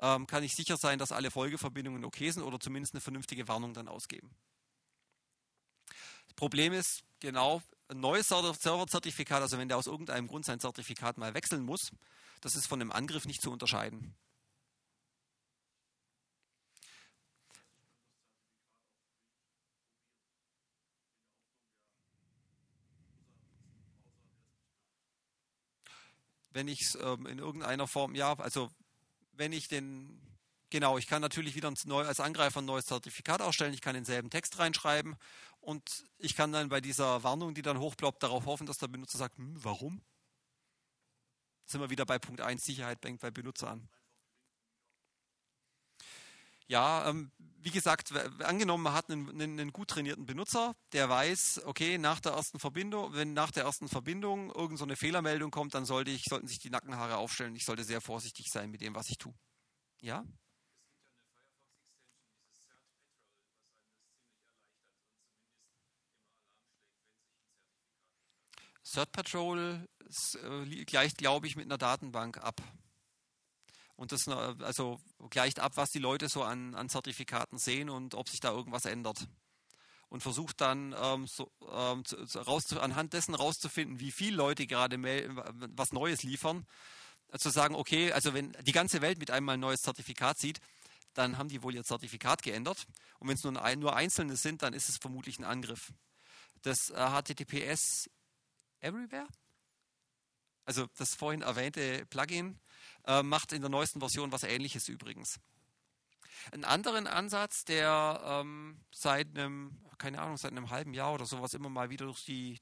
ähm, kann ich sicher sein, dass alle Folgeverbindungen okay sind oder zumindest eine vernünftige Warnung dann ausgeben. Das Problem ist, genau, ein neues Serverzertifikat, also wenn der aus irgendeinem Grund sein Zertifikat mal wechseln muss, das ist von einem Angriff nicht zu unterscheiden. Wenn ich es ähm, in irgendeiner Form, ja, also wenn ich den, genau, ich kann natürlich wieder neu, als Angreifer ein neues Zertifikat ausstellen, ich kann denselben Text reinschreiben und ich kann dann bei dieser Warnung, die dann hochploppt, darauf hoffen, dass der Benutzer sagt, hm, warum? Sind wir wieder bei Punkt 1, Sicherheit fängt bei Benutzer an. Ja, ähm, wie gesagt, angenommen, man hat einen, einen, gut trainierten Benutzer, der weiß, okay, nach der ersten Verbindung, wenn nach der ersten Verbindung irgendeine so eine Fehlermeldung kommt, dann sollte ich, sollten sich die Nackenhaare aufstellen. Ich sollte sehr vorsichtig sein mit dem, was ich tue. Ja? Cert Patrol äh, gleicht, glaube ich, mit einer Datenbank ab und das also gleicht ab, was die Leute so an, an Zertifikaten sehen und ob sich da irgendwas ändert. Und versucht dann ähm, so, ähm, zu, raus, anhand dessen rauszufinden, wie viele Leute gerade was Neues liefern, äh, zu sagen, okay, also wenn die ganze Welt mit einmal ein neues Zertifikat sieht, dann haben die wohl ihr Zertifikat geändert. Und wenn es nur, ein, nur einzelne sind, dann ist es vermutlich ein Angriff. Das äh, HTTPS Everywhere, also das vorhin erwähnte Plugin, äh, macht in der neuesten Version was ähnliches übrigens. Einen anderen Ansatz, der ähm, seit einem, keine Ahnung, seit einem halben Jahr oder sowas immer mal wieder durch die,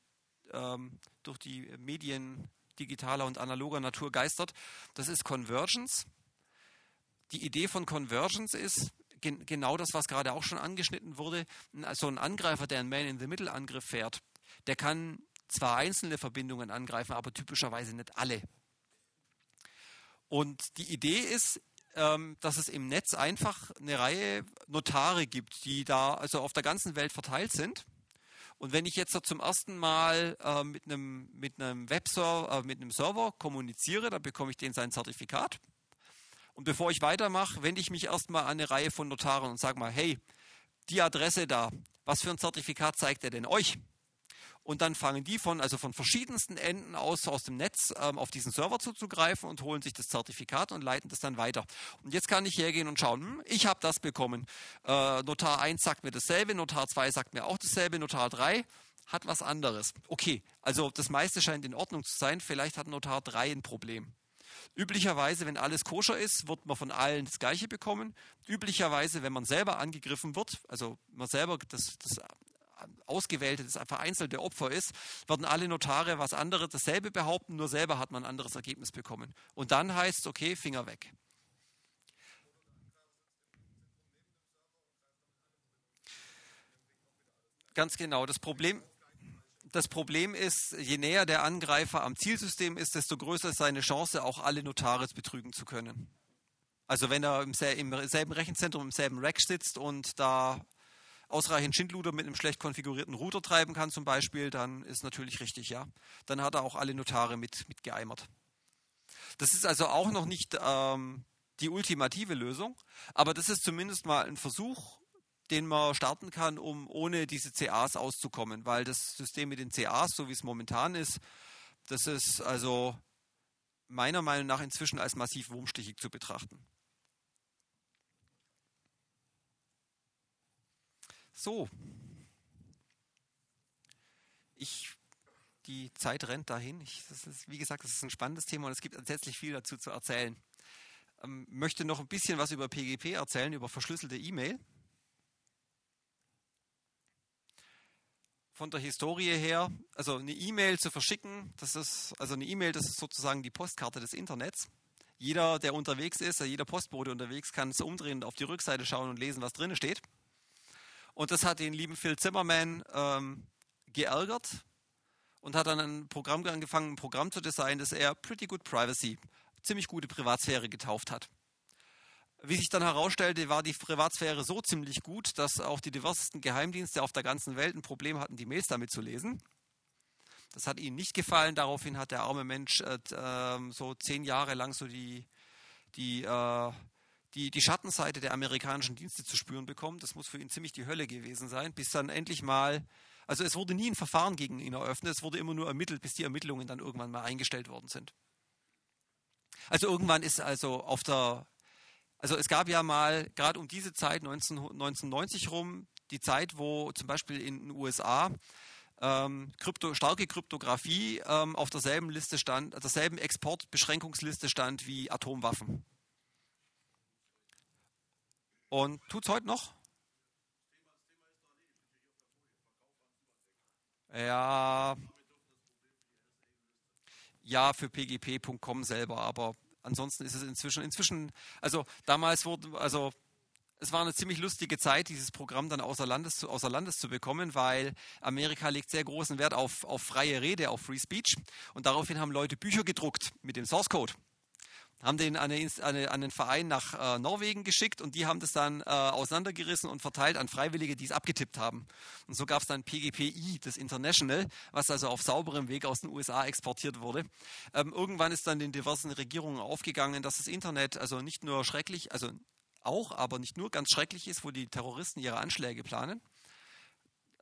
ähm, durch die Medien digitaler und analoger Natur geistert, das ist Convergence. Die Idee von Convergence ist gen genau das, was gerade auch schon angeschnitten wurde. Also ein Angreifer, der einen Man-in-the-Middle-Angriff fährt, der kann zwar einzelne Verbindungen angreifen, aber typischerweise nicht alle. Und die Idee ist, ähm, dass es im Netz einfach eine Reihe Notare gibt, die da also auf der ganzen Welt verteilt sind. Und wenn ich jetzt zum ersten Mal äh, mit einem, mit einem Webserver, äh, mit einem Server kommuniziere, dann bekomme ich den sein Zertifikat. Und bevor ich weitermache, wende ich mich erstmal an eine Reihe von Notaren und sage mal, hey, die Adresse da, was für ein Zertifikat zeigt er denn euch? Und dann fangen die von, also von verschiedensten Enden aus, aus dem Netz ähm, auf diesen Server zuzugreifen und holen sich das Zertifikat und leiten das dann weiter. Und jetzt kann ich hergehen und schauen, hm, ich habe das bekommen. Äh, Notar 1 sagt mir dasselbe, Notar 2 sagt mir auch dasselbe, Notar 3 hat was anderes. Okay, also das meiste scheint in Ordnung zu sein, vielleicht hat Notar 3 ein Problem. Üblicherweise, wenn alles koscher ist, wird man von allen das Gleiche bekommen. Üblicherweise, wenn man selber angegriffen wird, also man selber das, das ausgewählte, das vereinzelte Opfer ist, werden alle Notare was anderes, dasselbe behaupten, nur selber hat man ein anderes Ergebnis bekommen. Und dann heißt es, okay, Finger weg. Ganz genau. Das Problem, das Problem ist, je näher der Angreifer am Zielsystem ist, desto größer ist seine Chance, auch alle Notare betrügen zu können. Also wenn er im, selben Rechenzentrum, im selben Rack sitzt und da ausreichend Schindluder mit einem schlecht konfigurierten Router treiben kann zum Beispiel, dann ist natürlich richtig, ja. Dann hat er auch alle Notare mit, mit geeimert. Das ist also auch noch nicht ähm, die ultimative Lösung, aber das ist zumindest mal ein Versuch, den man starten kann, um ohne diese CAs auszukommen, weil das System mit den CAs, so wie es momentan ist, das ist also meiner Meinung nach inzwischen als massiv wurmstichig zu betrachten. So. Ich, die Zeit rennt dahin. Ich, das ist, wie gesagt, das ist ein spannendes Thema und es gibt tatsächlich viel dazu zu erzählen. Ähm, möchte noch ein bisschen was über PGP erzählen, über verschlüsselte E-Mail. Von der Historie her, also eine E-Mail zu verschicken, das ist, also eine E-Mail, das ist sozusagen die Postkarte des Internets. Jeder, der unterwegs ist, jeder Postbote unterwegs, kann es umdrehen und auf die Rückseite schauen und lesen, was drin steht. Und das hat den lieben Phil Zimmerman ähm, geärgert und hat dann ein Programm angefangen, ein Programm zu designen, das er Pretty Good Privacy, ziemlich gute Privatsphäre getauft hat. Wie sich dann herausstellte, war die Privatsphäre so ziemlich gut, dass auch die diversesten Geheimdienste auf der ganzen Welt ein Problem hatten, die Mails damit zu lesen. Das hat ihnen nicht gefallen. Daraufhin hat der arme Mensch äh, ähm, so zehn Jahre lang so die, die äh, die, die Schattenseite der amerikanischen Dienste zu spüren bekommen. Das muss für ihn ziemlich die Hölle gewesen sein, bis dann endlich mal, also es wurde nie ein Verfahren gegen ihn eröffnet, es wurde immer nur ermittelt, bis die Ermittlungen dann irgendwann mal eingestellt worden sind. Also irgendwann ist also auf der, also es gab ja mal gerade um diese Zeit 19, 1990 rum die Zeit, wo zum Beispiel in den USA ähm, Krypto, starke Kryptographie ähm, auf derselben Liste stand, derselben Exportbeschränkungsliste stand wie Atomwaffen. Und tut es heute noch? Ja, ja, für pgp.com selber, aber ansonsten ist es inzwischen, inzwischen, also damals wurde, also es war eine ziemlich lustige Zeit, dieses Programm dann außer Landes, außer Landes zu bekommen, weil Amerika legt sehr großen Wert auf, auf freie Rede, auf Free Speech. Und daraufhin haben Leute Bücher gedruckt mit dem Source Code haben den an, eine, an den Verein nach äh, Norwegen geschickt und die haben das dann äh, auseinandergerissen und verteilt an Freiwillige, die es abgetippt haben. Und so gab es dann PGPI, das International, was also auf sauberem Weg aus den USA exportiert wurde. Ähm, irgendwann ist dann den diversen Regierungen aufgegangen, dass das Internet also nicht nur schrecklich, also auch, aber nicht nur ganz schrecklich ist, wo die Terroristen ihre Anschläge planen,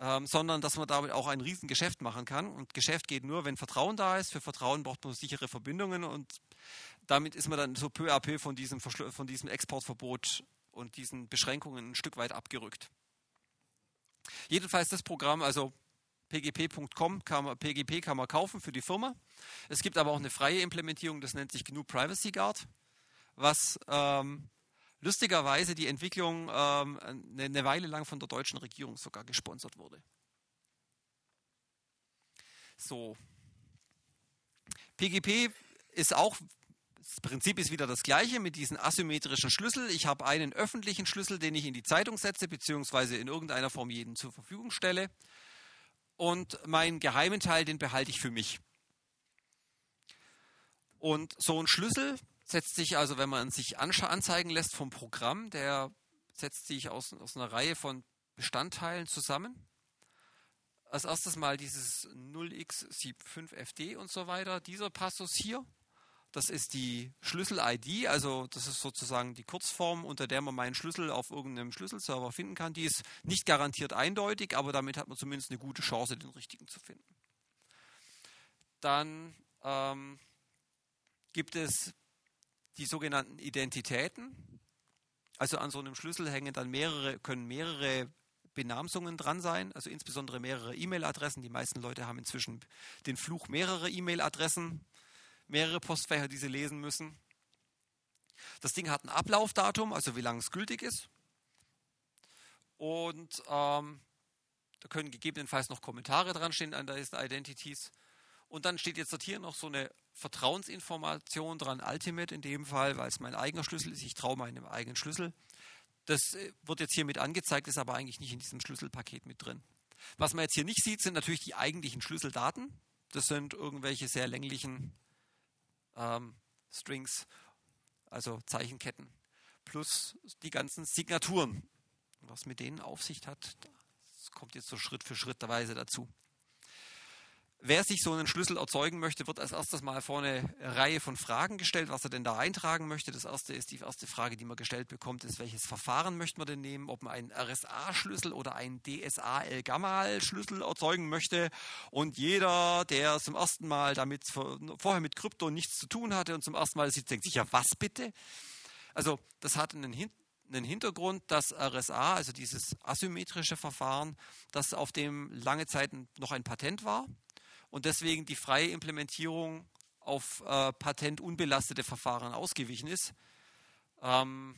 ähm, sondern dass man damit auch ein Riesengeschäft machen kann. Und Geschäft geht nur, wenn Vertrauen da ist. Für Vertrauen braucht man sichere Verbindungen und damit ist man dann so peu à peu von diesem, von diesem Exportverbot und diesen Beschränkungen ein Stück weit abgerückt. Jedenfalls das Programm, also pgp.com, kann PGP kann man kaufen für die Firma. Es gibt aber auch eine freie Implementierung, das nennt sich GNU Privacy Guard, was ähm, lustigerweise die Entwicklung ähm, eine, eine Weile lang von der deutschen Regierung sogar gesponsert wurde. So. PGP ist auch das Prinzip ist wieder das gleiche mit diesen asymmetrischen Schlüssel. Ich habe einen öffentlichen Schlüssel, den ich in die Zeitung setze, beziehungsweise in irgendeiner Form jedem zur Verfügung stelle. Und meinen geheimen Teil, den behalte ich für mich. Und so ein Schlüssel setzt sich also, wenn man sich anzeigen lässt vom Programm, der setzt sich aus, aus einer Reihe von Bestandteilen zusammen. Als erstes mal dieses 0x75fd und so weiter, dieser Passus hier. Das ist die Schlüssel-ID, also das ist sozusagen die Kurzform, unter der man meinen Schlüssel auf irgendeinem Schlüsselserver finden kann. Die ist nicht garantiert eindeutig, aber damit hat man zumindest eine gute Chance, den richtigen zu finden. Dann ähm, gibt es die sogenannten Identitäten. Also an so einem Schlüssel hängen dann mehrere, können mehrere Benamsungen dran sein, also insbesondere mehrere E-Mail-Adressen. Die meisten Leute haben inzwischen den Fluch mehrerer E-Mail-Adressen mehrere Postfächer, die sie lesen müssen. Das Ding hat ein Ablaufdatum, also wie lange es gültig ist. Und ähm, Da können gegebenenfalls noch Kommentare dran stehen an diesen Identities. Und dann steht jetzt hier noch so eine Vertrauensinformation dran, Ultimate in dem Fall, weil es mein eigener Schlüssel ist. Ich traue meinem eigenen Schlüssel. Das äh, wird jetzt hier mit angezeigt, ist aber eigentlich nicht in diesem Schlüsselpaket mit drin. Was man jetzt hier nicht sieht, sind natürlich die eigentlichen Schlüsseldaten. Das sind irgendwelche sehr länglichen ähm, Strings, also Zeichenketten, plus die ganzen Signaturen. Was mit denen auf sich hat, das kommt jetzt so Schritt für Schritt Weise dazu. Wer sich so einen Schlüssel erzeugen möchte, wird als erstes mal vor eine Reihe von Fragen gestellt, was er denn da eintragen möchte. Das erste ist die erste Frage, die man gestellt bekommt, ist, welches Verfahren möchte man denn nehmen? Ob man einen RSA-Schlüssel oder einen DSA-L-Gamal-Schlüssel erzeugen möchte. Und jeder, der zum ersten Mal damit vorher mit Krypto nichts zu tun hatte und zum ersten Mal sieht, denkt sich, ja, was bitte? Also, das hat einen Hintergrund einen Hintergrund, dass RSA, also dieses asymmetrische Verfahren, das auf dem lange Zeit noch ein Patent war und deswegen die freie Implementierung auf äh, patentunbelastete Verfahren ausgewichen ist. Ähm,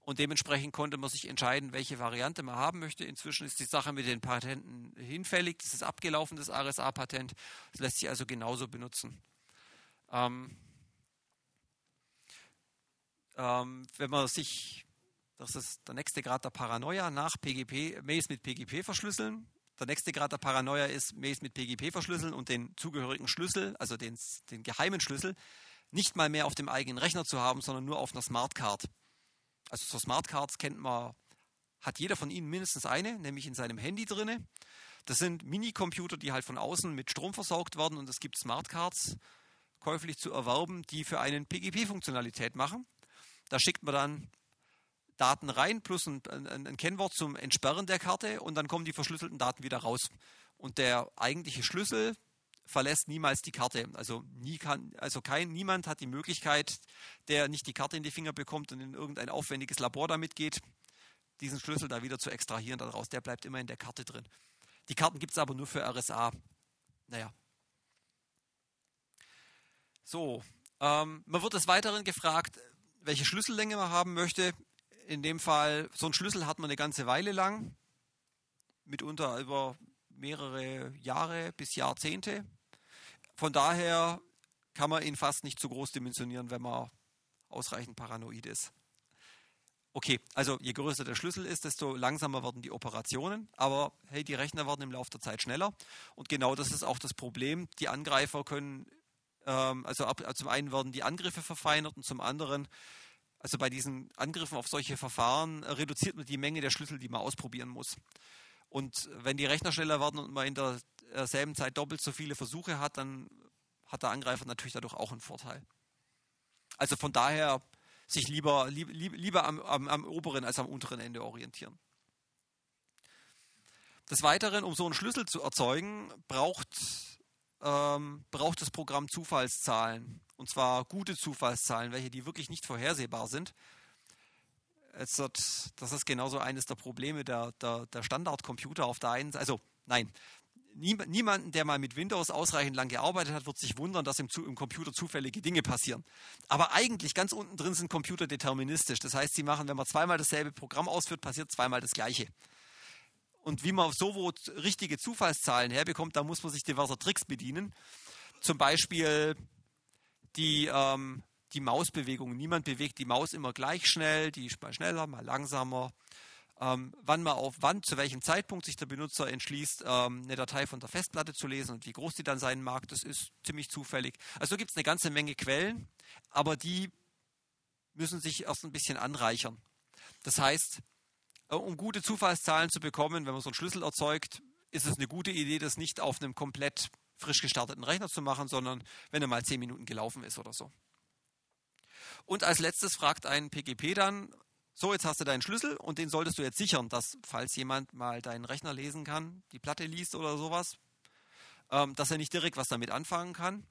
und dementsprechend konnte man sich entscheiden, welche Variante man haben möchte. Inzwischen ist die Sache mit den Patenten hinfällig. Das ist abgelaufen, das RSA-Patent. Das lässt sich also genauso benutzen. Ähm, ähm, wenn man sich das ist der nächste Grad der Paranoia nach PGP, Mails mit PGP verschlüsseln. Der nächste Grad der Paranoia ist Mails mit PGP verschlüsseln und den zugehörigen Schlüssel, also den, den geheimen Schlüssel, nicht mal mehr auf dem eigenen Rechner zu haben, sondern nur auf einer Smartcard. Also so Smartcards kennt man, hat jeder von Ihnen mindestens eine, nämlich in seinem Handy drinne. Das sind Minicomputer, die halt von außen mit Strom versorgt werden und es gibt Smartcards käuflich zu erwerben, die für einen PGP-Funktionalität machen. Da schickt man dann Daten rein plus ein, ein, ein, Kennwort zum Entsperren der Karte und dann kommen die verschlüsselten Daten wieder raus. Und der eigentliche Schlüssel verlässt niemals die Karte. Also, nie kann, also kein, niemand hat die Möglichkeit, der nicht die Karte in die Finger bekommt und in irgendein aufwendiges Labor damit geht, diesen Schlüssel da wieder zu extrahieren daraus. Der bleibt immer in der Karte drin. Die Karten gibt es aber nur für RSA. Naja. So, ähm, man wird des Weiteren gefragt, welche Schlüssellänge man haben möchte in dem Fall, so einen Schlüssel hat man eine ganze Weile lang, mitunter über mehrere Jahre bis Jahrzehnte. Von daher kann man ihn fast nicht zu groß dimensionieren, wenn man ausreichend paranoid ist. Okay, also je größer der Schlüssel ist, desto langsamer werden die Operationen, aber hey, die Rechner werden im Laufe der Zeit schneller und genau das ist auch das Problem. Die Angreifer können, ähm, also ab, zum einen werden die Angriffe verfeinert und zum anderen also bei diesen Angriffen auf solche Verfahren reduziert man die Menge der Schlüssel, die man ausprobieren muss. Und wenn die Rechner schneller werden und man in derselben Zeit doppelt so viele Versuche hat, dann hat der Angreifer natürlich dadurch auch einen Vorteil. Also von daher sich lieber, lieber, lieber am, am, am oberen als am unteren Ende orientieren. Des Weiteren, um so einen Schlüssel zu erzeugen, braucht, ähm, braucht das Programm Zufallszahlen. Und zwar gute Zufallszahlen, welche die wirklich nicht vorhersehbar sind. Wird, das ist genauso eines der Probleme der, der, der Standardcomputer auf der einen Seite. Also nein, niemanden, der mal mit Windows ausreichend lang gearbeitet hat, wird sich wundern, dass im, im, Computer zufällige Dinge passieren. Aber eigentlich ganz unten drin sind Computer deterministisch. Das heißt, sie machen, wenn man zweimal dasselbe Programm ausführt, passiert zweimal das gleiche. Und wie man so wo richtige Zufallszahlen herbekommt, da muss man sich diverser Tricks bedienen. Zum Beispiel die, ähm, die Mausbewegung. Niemand bewegt die Maus immer gleich schnell, die ist mal schneller, mal langsamer. Ähm, wann man auf wann, zu welchem Zeitpunkt sich der Benutzer entschließt, ähm, eine Datei von der Festplatte zu lesen und wie groß die dann sein mag, das ist ziemlich zufällig. Also gibt es eine ganze Menge Quellen, aber die müssen sich erst ein bisschen anreichern. Das heißt, um gute Zufallszahlen zu bekommen, wenn man so einen Schlüssel erzeugt, ist es eine gute Idee, das nicht auf einem komplett frisch gestarteten Rechner zu machen, sondern wenn er mal zehn Minuten gelaufen ist oder so. Und als letztes fragt ein PGP dann, so, jetzt hast du deinen Schlüssel und den solltest du jetzt sichern, dass, falls jemand mal deinen Rechner lesen kann, die Platte liest oder sowas, ähm, dass er nicht direkt was damit anfangen kann.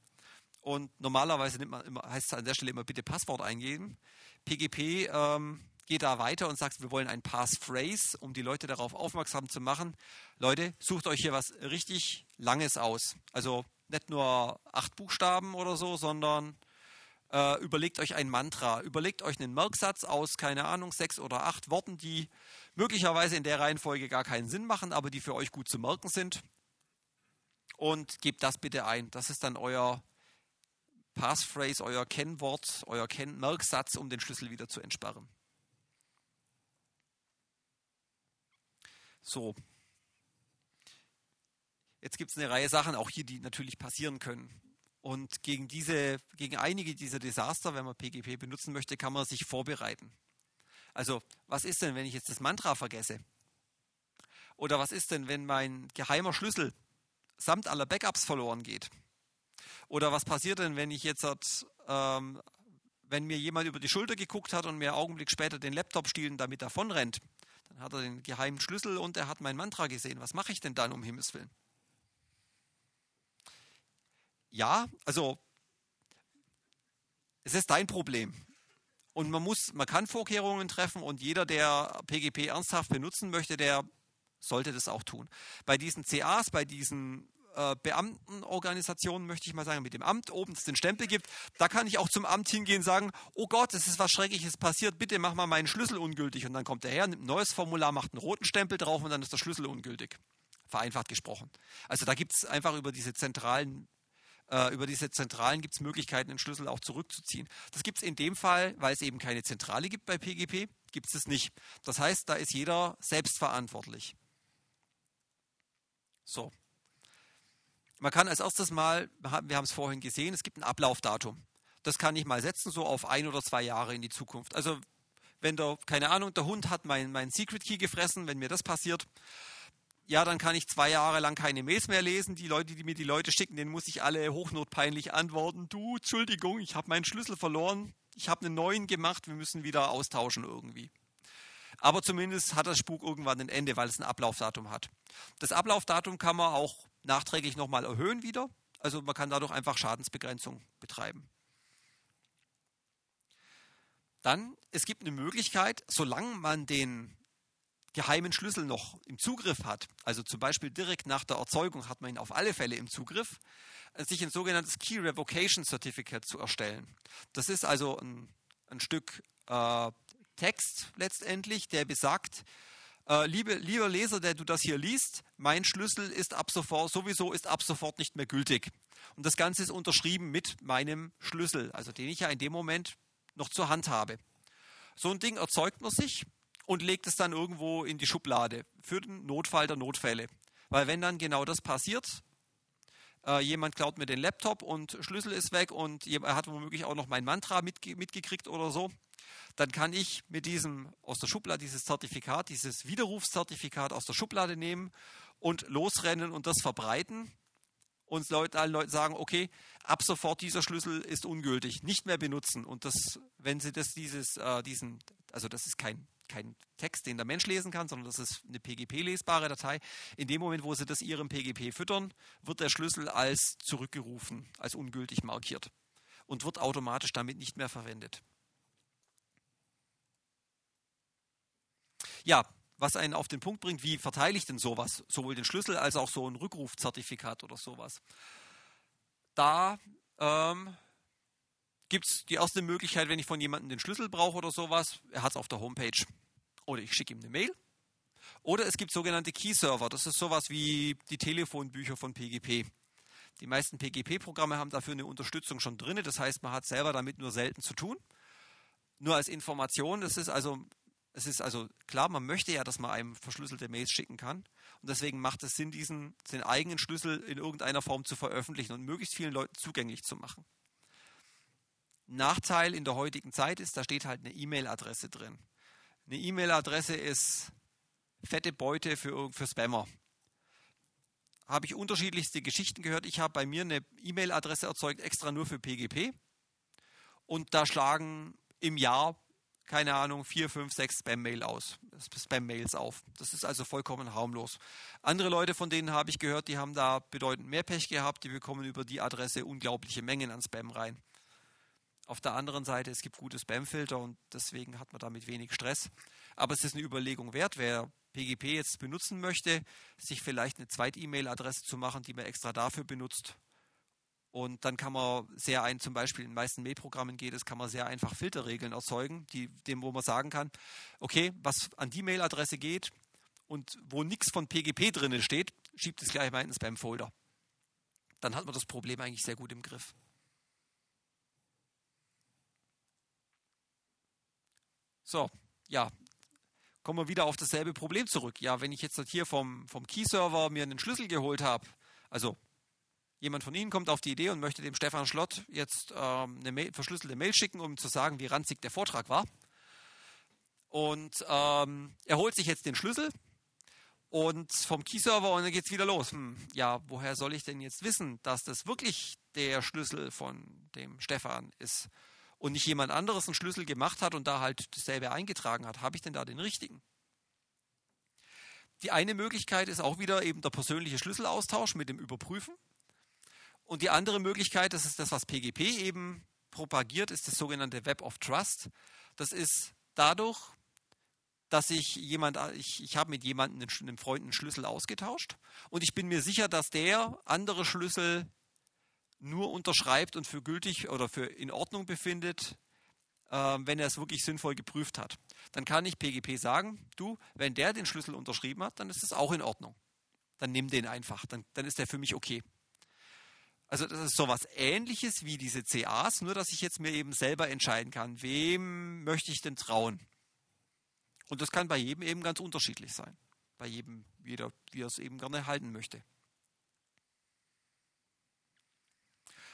Und normalerweise nimmt man immer, heißt es an der Stelle immer bitte Passwort eingeben. PGP ähm, geht da weiter und sagt, wir wollen ein Passphrase, um die Leute darauf aufmerksam zu machen. Leute, sucht euch hier was richtig Langes aus. Also nicht nur acht Buchstaben oder so, sondern Äh, überlegt euch ein Mantra, überlegt euch einen Merksatz aus, keine Ahnung, sechs oder acht Worten, die möglicherweise in der Reihenfolge gar keinen Sinn machen, aber die für euch gut zu merken sind. Und gebt das bitte ein. Das ist dann euer Passphrase, euer Kennwort, euer Kenn Merksatz, um den Schlüssel wieder zu entsperren. So. Jetzt gibt es eine Reihe Sachen, auch hier, die natürlich passieren können. Und gegen diese, gegen einige dieser Desaster, wenn man PGP benutzen möchte, kann man sich vorbereiten. Also, was ist denn, wenn ich jetzt das Mantra vergesse? Oder was ist denn, wenn mein geheimer Schlüssel samt aller Backups verloren geht? Oder was passiert denn, wenn ich jetzt, ähm, wenn mir jemand über die Schulter geguckt hat und mir einen Augenblick später den Laptop stiehlt und damit davonrennt? Dann hat er den geheimen Schlüssel und er hat mein Mantra gesehen. Was mache ich denn dann, um Himmels Willen? Ja, also es ist dein Problem. Und man muss, man kann Vorkehrungen treffen und jeder, der PGP ernsthaft benutzen möchte, der sollte das auch tun. Bei diesen CAs, bei diesen äh, Beamtenorganisationen, möchte ich mal sagen, mit dem Amt oben es den Stempel gibt, da kann ich auch zum Amt hingehen und sagen, oh Gott, es ist was Schreckliches passiert, bitte mach mal meinen Schlüssel ungültig. Und dann kommt der Herr, nimmt ein neues Formular, macht einen roten Stempel drauf und dann ist der Schlüssel ungültig. Vereinfacht gesprochen. Also da gibt es einfach über diese zentralen äh, über diese Zentralen gibt es Möglichkeiten, den Schlüssel auch zurückzuziehen. Das gibt es in dem Fall, weil es eben keine Zentrale gibt bei PGP, gibt es das nicht. Das heißt, da ist jeder selbstverantwortlich. So. Man kann als erstes mal, wir haben es vorhin gesehen, es gibt ein Ablaufdatum. Das kann ich mal setzen, so auf ein oder zwei Jahre in die Zukunft. Also wenn der, keine Ahnung, der Hund hat meinen mein Secret Key gefressen, wenn mir das passiert, ja, dann kann ich zwei Jahre lang keine Mails mehr lesen. Die Leute, die mir die Leute schicken, denen muss ich alle hochnotpeinlich antworten. Du, Entschuldigung, ich habe meinen Schlüssel verloren. Ich habe einen neuen gemacht. Wir müssen wieder austauschen irgendwie. Aber zumindest hat das Spuk irgendwann ein Ende, weil es ein Ablaufdatum hat. Das Ablaufdatum kann man auch nachträglich nochmal erhöhen wieder. Also man kann dadurch einfach Schadensbegrenzung betreiben. Dann, es gibt eine Möglichkeit, solange man den geheimen Schlüssel noch im Zugriff hat, also zum Beispiel direkt nach der Erzeugung hat man ihn auf alle Fälle im Zugriff, äh, sich ein sogenanntes Key Revocation Certificate zu erstellen. Das ist also ein, ein Stück äh, Text letztendlich, der besagt, äh, liebe, lieber Leser, der du das hier liest, mein Schlüssel ist ab sofort, sowieso ist ab sofort nicht mehr gültig. Und das Ganze ist unterschrieben mit meinem Schlüssel, also den ich ja in dem Moment noch zur Hand habe. So ein Ding erzeugt man sich und legt es dann irgendwo in die Schublade für den Notfall der Notfälle. Weil wenn dann genau das passiert, äh, jemand klaut mir den Laptop und Schlüssel ist weg und er hat womöglich auch noch mein Mantra mitge mitgekriegt oder so, dann kann ich mit diesem aus der Schublade dieses Zertifikat, dieses Widerrufszertifikat aus der Schublade nehmen und losrennen und das verbreiten und Leute, allen Leuten sagen, okay, ab sofort dieser Schlüssel ist ungültig, nicht mehr benutzen. Und das, wenn sie das dieses, äh, diesen, also das ist kein kein Text, den der Mensch lesen kann, sondern das ist eine PGP-lesbare Datei. In dem Moment, wo Sie das Ihrem PGP füttern, wird der Schlüssel als zurückgerufen, als ungültig markiert und wird automatisch damit nicht mehr verwendet. Ja, was einen auf den Punkt bringt, wie verteile ich denn sowas? Sowohl den Schlüssel als auch so ein Rückrufzertifikat oder sowas. Da ähm, gibt es die erste Möglichkeit, wenn ich von jemandem den Schlüssel brauche oder sowas, er hat es auf der Homepage. Oder ich schicke ihm eine Mail. Oder es gibt sogenannte Key-Server. Das ist sowas wie die Telefonbücher von PGP. Die meisten PGP-Programme haben dafür eine Unterstützung schon drin. Das heißt, man hat selber damit nur selten zu tun. Nur als Information, das ist also, es ist also klar, man möchte ja, dass man einem verschlüsselte Mails schicken kann. Und deswegen macht es Sinn, diesen, den eigenen Schlüssel in irgendeiner Form zu veröffentlichen und möglichst vielen Leuten zugänglich zu machen. Nachteil in der heutigen Zeit ist, da steht halt eine E-Mail-Adresse drin. Eine E-Mail-Adresse ist fette Beute für, für Spammer. Habe ich unterschiedlichste Geschichten gehört. Ich habe bei mir eine E-Mail-Adresse erzeugt, extra nur für PGP. Und da schlagen im Jahr, keine Ahnung, vier, fünf, sechs Spam-Mails aus, Spam-Mails auf. Das ist also vollkommen harmlos. Andere Leute, von denen habe ich gehört, die haben da bedeutend mehr Pech gehabt. Die bekommen über die Adresse unglaubliche Mengen an Spam rein. Auf der anderen Seite, es gibt gute Spamfilter und deswegen hat man damit wenig Stress. Aber es ist eine Überlegung wert, wer PGP jetzt benutzen möchte, sich vielleicht eine Zweit-E-Mail-Adresse zu machen, die man extra dafür benutzt Und dann kann man sehr ein, zum Beispiel in den meisten Mail-Programmen geht es, kann man sehr einfach Filterregeln erzeugen, die, dem, wo man sagen kann, okay, was an die Mailadresse geht und wo nichts von PGP drin steht, schiebt es gleich mal in den Spam-Folder. Dann hat man das Problem eigentlich sehr gut im Griff. So, ja, kommen wir wieder auf dasselbe Problem zurück. Ja, wenn ich jetzt hier vom, vom Key-Server mir einen Schlüssel geholt habe, also jemand von Ihnen kommt auf die Idee und möchte dem Stefan Schlott jetzt ähm, eine Mail, verschlüsselte Mail schicken, um zu sagen, wie ranzig der Vortrag war. Und ähm, er holt sich jetzt den Schlüssel und vom Key-Server und dann geht es wieder los. Hm, ja, woher soll ich denn jetzt wissen, dass das wirklich der Schlüssel von dem Stefan ist und nicht jemand anderes einen Schlüssel gemacht hat und da halt dasselbe eingetragen hat? Habe ich denn da den richtigen? Die eine Möglichkeit ist auch wieder eben der persönliche Schlüsselaustausch mit dem Überprüfen. Und die andere Möglichkeit, das ist das, was PGP eben propagiert, ist das sogenannte Web of Trust. Das ist dadurch, dass ich jemand, ich, ich habe mit jemandem, einem Freund, einen Schlüssel ausgetauscht und ich bin mir sicher, dass der andere Schlüssel nur unterschreibt und für gültig oder für in Ordnung befindet, äh, wenn er es wirklich sinnvoll geprüft hat. Dann kann ich PGP sagen, du, wenn der den Schlüssel unterschrieben hat, dann ist es auch in Ordnung. Dann nimm den einfach, dann, dann ist der für mich okay. Also das ist sowas ähnliches wie diese CAs, nur dass ich jetzt mir eben selber entscheiden kann, wem möchte ich denn trauen. Und das kann bei jedem eben ganz unterschiedlich sein. Bei jedem, jeder, wie er es eben gerne halten möchte.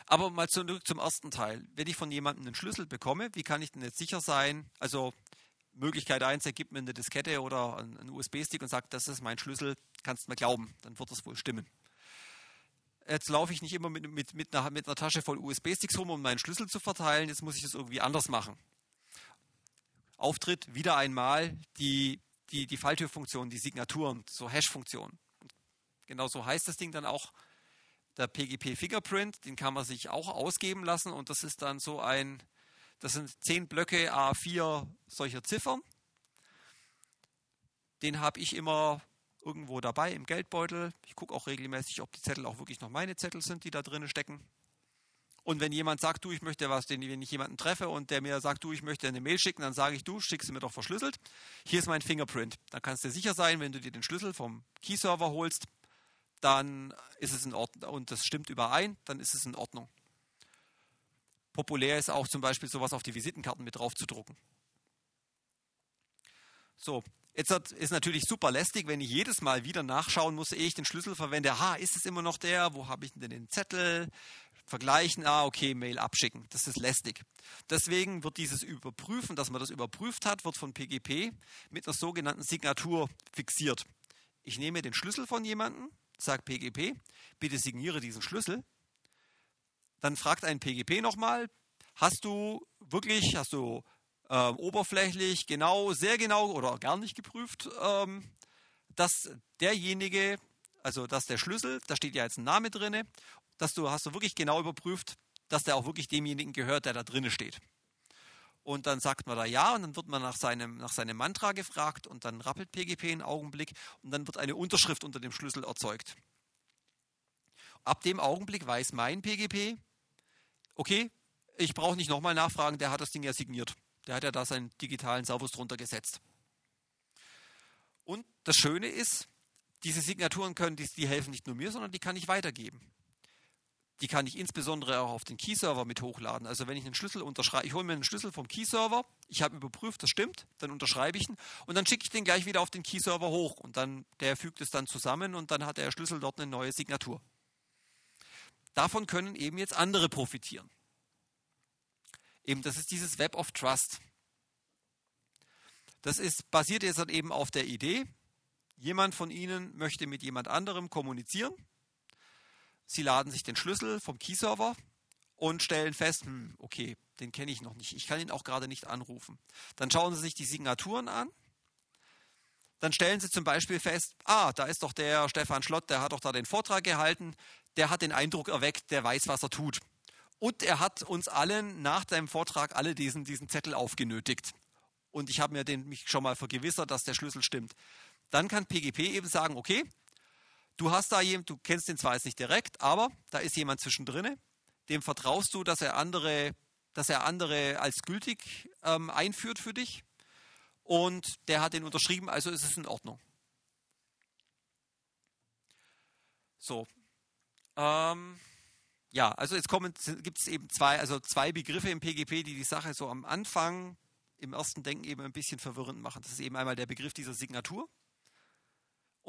Aber mal zurück zum ersten Teil. Wenn ich von jemandem einen Schlüssel bekomme, wie kann ich denn jetzt sicher sein? Also Möglichkeit 1, er gibt mir eine Diskette oder einen USB-Stick und sagt, das ist mein Schlüssel, kannst du mir glauben, dann wird das wohl stimmen jetzt laufe ich nicht immer mit, mit, mit, einer, mit einer Tasche voll USB-Sticks rum, um meinen Schlüssel zu verteilen, jetzt muss ich es irgendwie anders machen. Auftritt wieder einmal die, die, die Falltürfunktion, die Signaturen, so Hash-Funktionen. Genau so heißt das Ding dann auch. Der PGP Fingerprint, den kann man sich auch ausgeben lassen und das ist dann so ein, das sind zehn Blöcke A4 solcher Ziffern. Den habe ich immer irgendwo dabei im Geldbeutel. Ich gucke auch regelmäßig, ob die Zettel auch wirklich noch meine Zettel sind, die da drin stecken. Und wenn jemand sagt, du, ich möchte was, wenn ich jemanden treffe und der mir sagt, du, ich möchte eine Mail schicken, dann sage ich, du, schick sie mir doch verschlüsselt. Hier ist mein Fingerprint. Dann kannst du sicher sein, wenn du dir den Schlüssel vom Key-Server holst, dann ist es in Ordnung und das stimmt überein, dann ist es in Ordnung. Populär ist auch zum Beispiel sowas auf die Visitenkarten mit drauf zu drucken. So, Jetzt ist natürlich super lästig, wenn ich jedes Mal wieder nachschauen muss, ehe ich den Schlüssel verwende. Ha, ist es immer noch der? Wo habe ich denn den Zettel? Vergleichen, ah, okay, Mail abschicken. Das ist lästig. Deswegen wird dieses Überprüfen, dass man das überprüft hat, wird von PGP mit einer sogenannten Signatur fixiert. Ich nehme den Schlüssel von jemandem, sage PGP, bitte signiere diesen Schlüssel. Dann fragt ein PGP nochmal, hast du wirklich, hast du ähm, oberflächlich genau, sehr genau oder gar nicht geprüft, ähm, dass derjenige, also dass der Schlüssel, da steht ja jetzt ein Name drin, dass du hast du wirklich genau überprüft, dass der auch wirklich demjenigen gehört, der da drin steht. Und dann sagt man da ja und dann wird man nach seinem, nach seinem Mantra gefragt und dann rappelt PGP einen Augenblick und dann wird eine Unterschrift unter dem Schlüssel erzeugt. Ab dem Augenblick weiß mein PGP, okay, ich brauche nicht nochmal nachfragen, der hat das Ding ja signiert. Der hat ja da seinen digitalen Servus drunter gesetzt. Und das Schöne ist, diese Signaturen können, die, die helfen nicht nur mir, sondern die kann ich weitergeben. Die kann ich insbesondere auch auf den Key-Server mit hochladen. Also wenn ich einen Schlüssel unterschreibe, ich hole mir einen Schlüssel vom Key-Server, ich habe überprüft, das stimmt, dann unterschreibe ich ihn und dann schicke ich den gleich wieder auf den Key-Server hoch und dann der fügt es dann zusammen und dann hat der Schlüssel dort eine neue Signatur. Davon können eben jetzt andere profitieren. Eben, das ist dieses Web of Trust. Das ist, basiert jetzt halt eben auf der Idee, jemand von Ihnen möchte mit jemand anderem kommunizieren. Sie laden sich den Schlüssel vom Key-Server und stellen fest, hm, okay, den kenne ich noch nicht. Ich kann ihn auch gerade nicht anrufen. Dann schauen Sie sich die Signaturen an. Dann stellen Sie zum Beispiel fest, ah, da ist doch der Stefan Schlott, der hat doch da den Vortrag gehalten. Der hat den Eindruck erweckt, der weiß, was er tut. Und er hat uns allen nach seinem Vortrag alle diesen, diesen Zettel aufgenötigt. Und ich habe mir den, mich schon mal vergewissert, dass der Schlüssel stimmt. Dann kann PGP eben sagen, okay, du hast da jemand, du kennst den zwar jetzt nicht direkt, aber da ist jemand zwischendrin, dem vertraust du, dass er andere, dass er andere als gültig ähm, einführt für dich. Und der hat den unterschrieben, also ist es in Ordnung. So. Ähm, ja, also jetzt gibt es eben zwei, also zwei Begriffe im PGP, die die Sache so am Anfang im ersten Denken eben ein bisschen verwirrend machen. Das ist eben einmal der Begriff dieser Signatur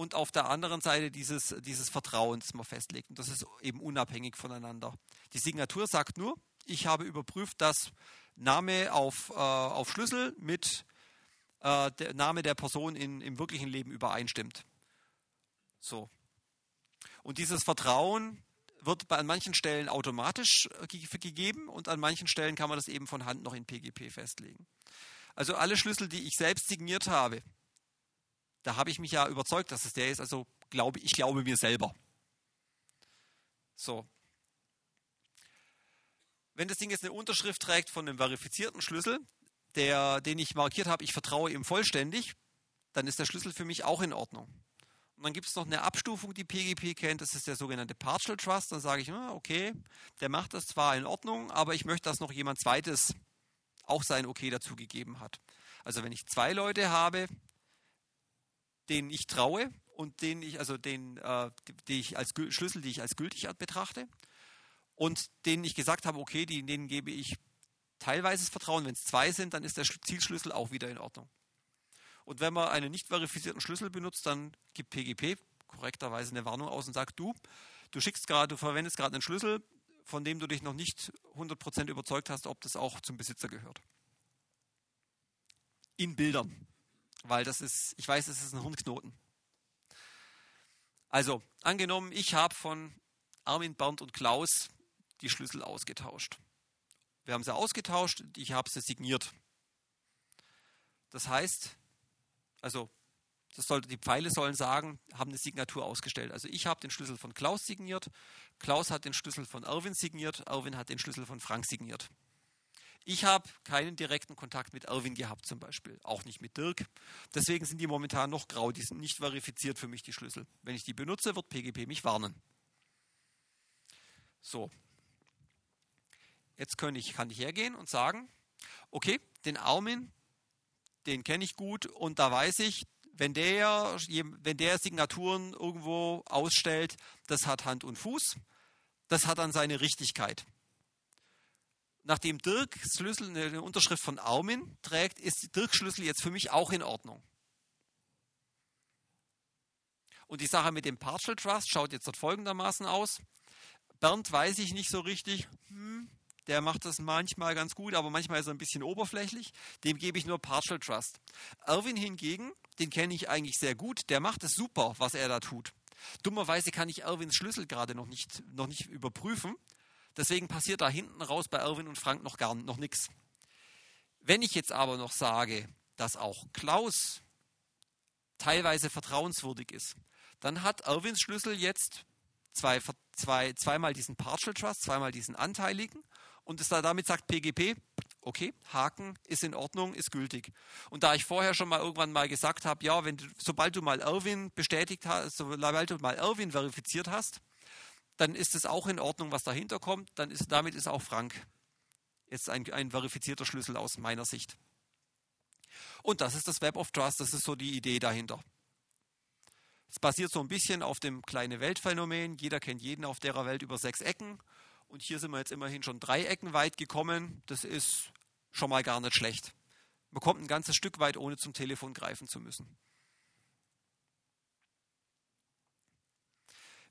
und auf der anderen Seite dieses, dieses Vertrauen, das man festlegt. Und das ist eben unabhängig voneinander. Die Signatur sagt nur, ich habe überprüft, dass Name auf, äh, auf Schlüssel mit äh, der Name der Person in, im wirklichen Leben übereinstimmt. So. Und dieses Vertrauen wird an manchen Stellen automatisch äh, gegeben und an manchen Stellen kann man das eben von Hand noch in PGP festlegen. Also alle Schlüssel, die ich selbst signiert habe, da habe ich mich ja überzeugt, dass es der ist. Also glaube ich glaube mir selber. So. Wenn das Ding jetzt eine Unterschrift trägt von einem verifizierten Schlüssel, der, den ich markiert habe, ich vertraue ihm vollständig, dann ist der Schlüssel für mich auch in Ordnung. Und dann gibt es noch eine Abstufung, die PGP kennt, das ist der sogenannte Partial Trust. Dann sage ich, ah, okay, der macht das zwar in Ordnung, aber ich möchte, dass noch jemand zweites auch sein Okay dazu gegeben hat. Also wenn ich zwei Leute habe, denen ich traue und denen ich, also den, äh, die ich als Schlüssel, die ich als gültig betrachte, und denen ich gesagt habe, okay, die, denen gebe ich teilweises Vertrauen. Wenn es zwei sind, dann ist der Zielschlüssel auch wieder in Ordnung. Und wenn man einen nicht verifizierten Schlüssel benutzt, dann gibt PGP korrekterweise eine Warnung aus und sagt, du, du schickst gerade, du verwendest gerade einen Schlüssel, von dem du dich noch nicht 100% überzeugt hast, ob das auch zum Besitzer gehört. In Bildern. Weil das ist, ich weiß, es ist ein Hirnknoten. Also, angenommen, ich habe von Armin, Bernd und Klaus die Schlüssel ausgetauscht. Wir haben sie ausgetauscht, ich habe sie signiert. Das heißt, also das sollte, die Pfeile sollen sagen, haben eine Signatur ausgestellt. Also ich habe den Schlüssel von Klaus signiert, Klaus hat den Schlüssel von Erwin signiert, Erwin hat den Schlüssel von Frank signiert. Ich habe keinen direkten Kontakt mit Erwin gehabt zum Beispiel, auch nicht mit Dirk. Deswegen sind die momentan noch grau, die sind nicht verifiziert für mich, die Schlüssel. Wenn ich die benutze, wird PGP mich warnen. So. Jetzt kann ich, kann ich hergehen und sagen, okay, den Armin, den kenne ich gut und da weiß ich, wenn der, wenn der Signaturen irgendwo ausstellt, das hat Hand und Fuß, das hat dann seine Richtigkeit. Nachdem Dirk Schlüssel eine Unterschrift von Armin trägt, ist Dirk Schlüssel jetzt für mich auch in Ordnung. Und die Sache mit dem Partial Trust schaut jetzt dort folgendermaßen aus. Bernd weiß ich nicht so richtig. Hm, der macht das manchmal ganz gut, aber manchmal ist er ein bisschen oberflächlich. Dem gebe ich nur Partial Trust. Erwin hingegen, den kenne ich eigentlich sehr gut. Der macht es super, was er da tut. Dummerweise kann ich Erwins Schlüssel gerade noch nicht, noch nicht überprüfen. Deswegen passiert da hinten raus bei Erwin und Frank noch gar noch nichts. Wenn ich jetzt aber noch sage, dass auch Klaus teilweise vertrauenswürdig ist, dann hat Erwins Schlüssel jetzt zwei, zwei, zweimal diesen Partial Trust, zweimal diesen anteiligen und es da damit sagt PGP, okay, Haken ist in Ordnung, ist gültig. Und da ich vorher schon mal irgendwann mal gesagt habe, ja, wenn sobald du mal Erwin bestätigt hast, sobald du mal Erwin verifiziert hast, dann ist es auch in Ordnung, was dahinter kommt. Dann ist, damit ist auch Frank jetzt ein, ein verifizierter Schlüssel aus meiner Sicht. Und das ist das Web of Trust, das ist so die Idee dahinter. Es basiert so ein bisschen auf dem kleine Weltphänomen. Jeder kennt jeden auf der Welt über sechs Ecken. Und hier sind wir jetzt immerhin schon drei Ecken weit gekommen. Das ist schon mal gar nicht schlecht. Man kommt ein ganzes Stück weit, ohne zum Telefon greifen zu müssen.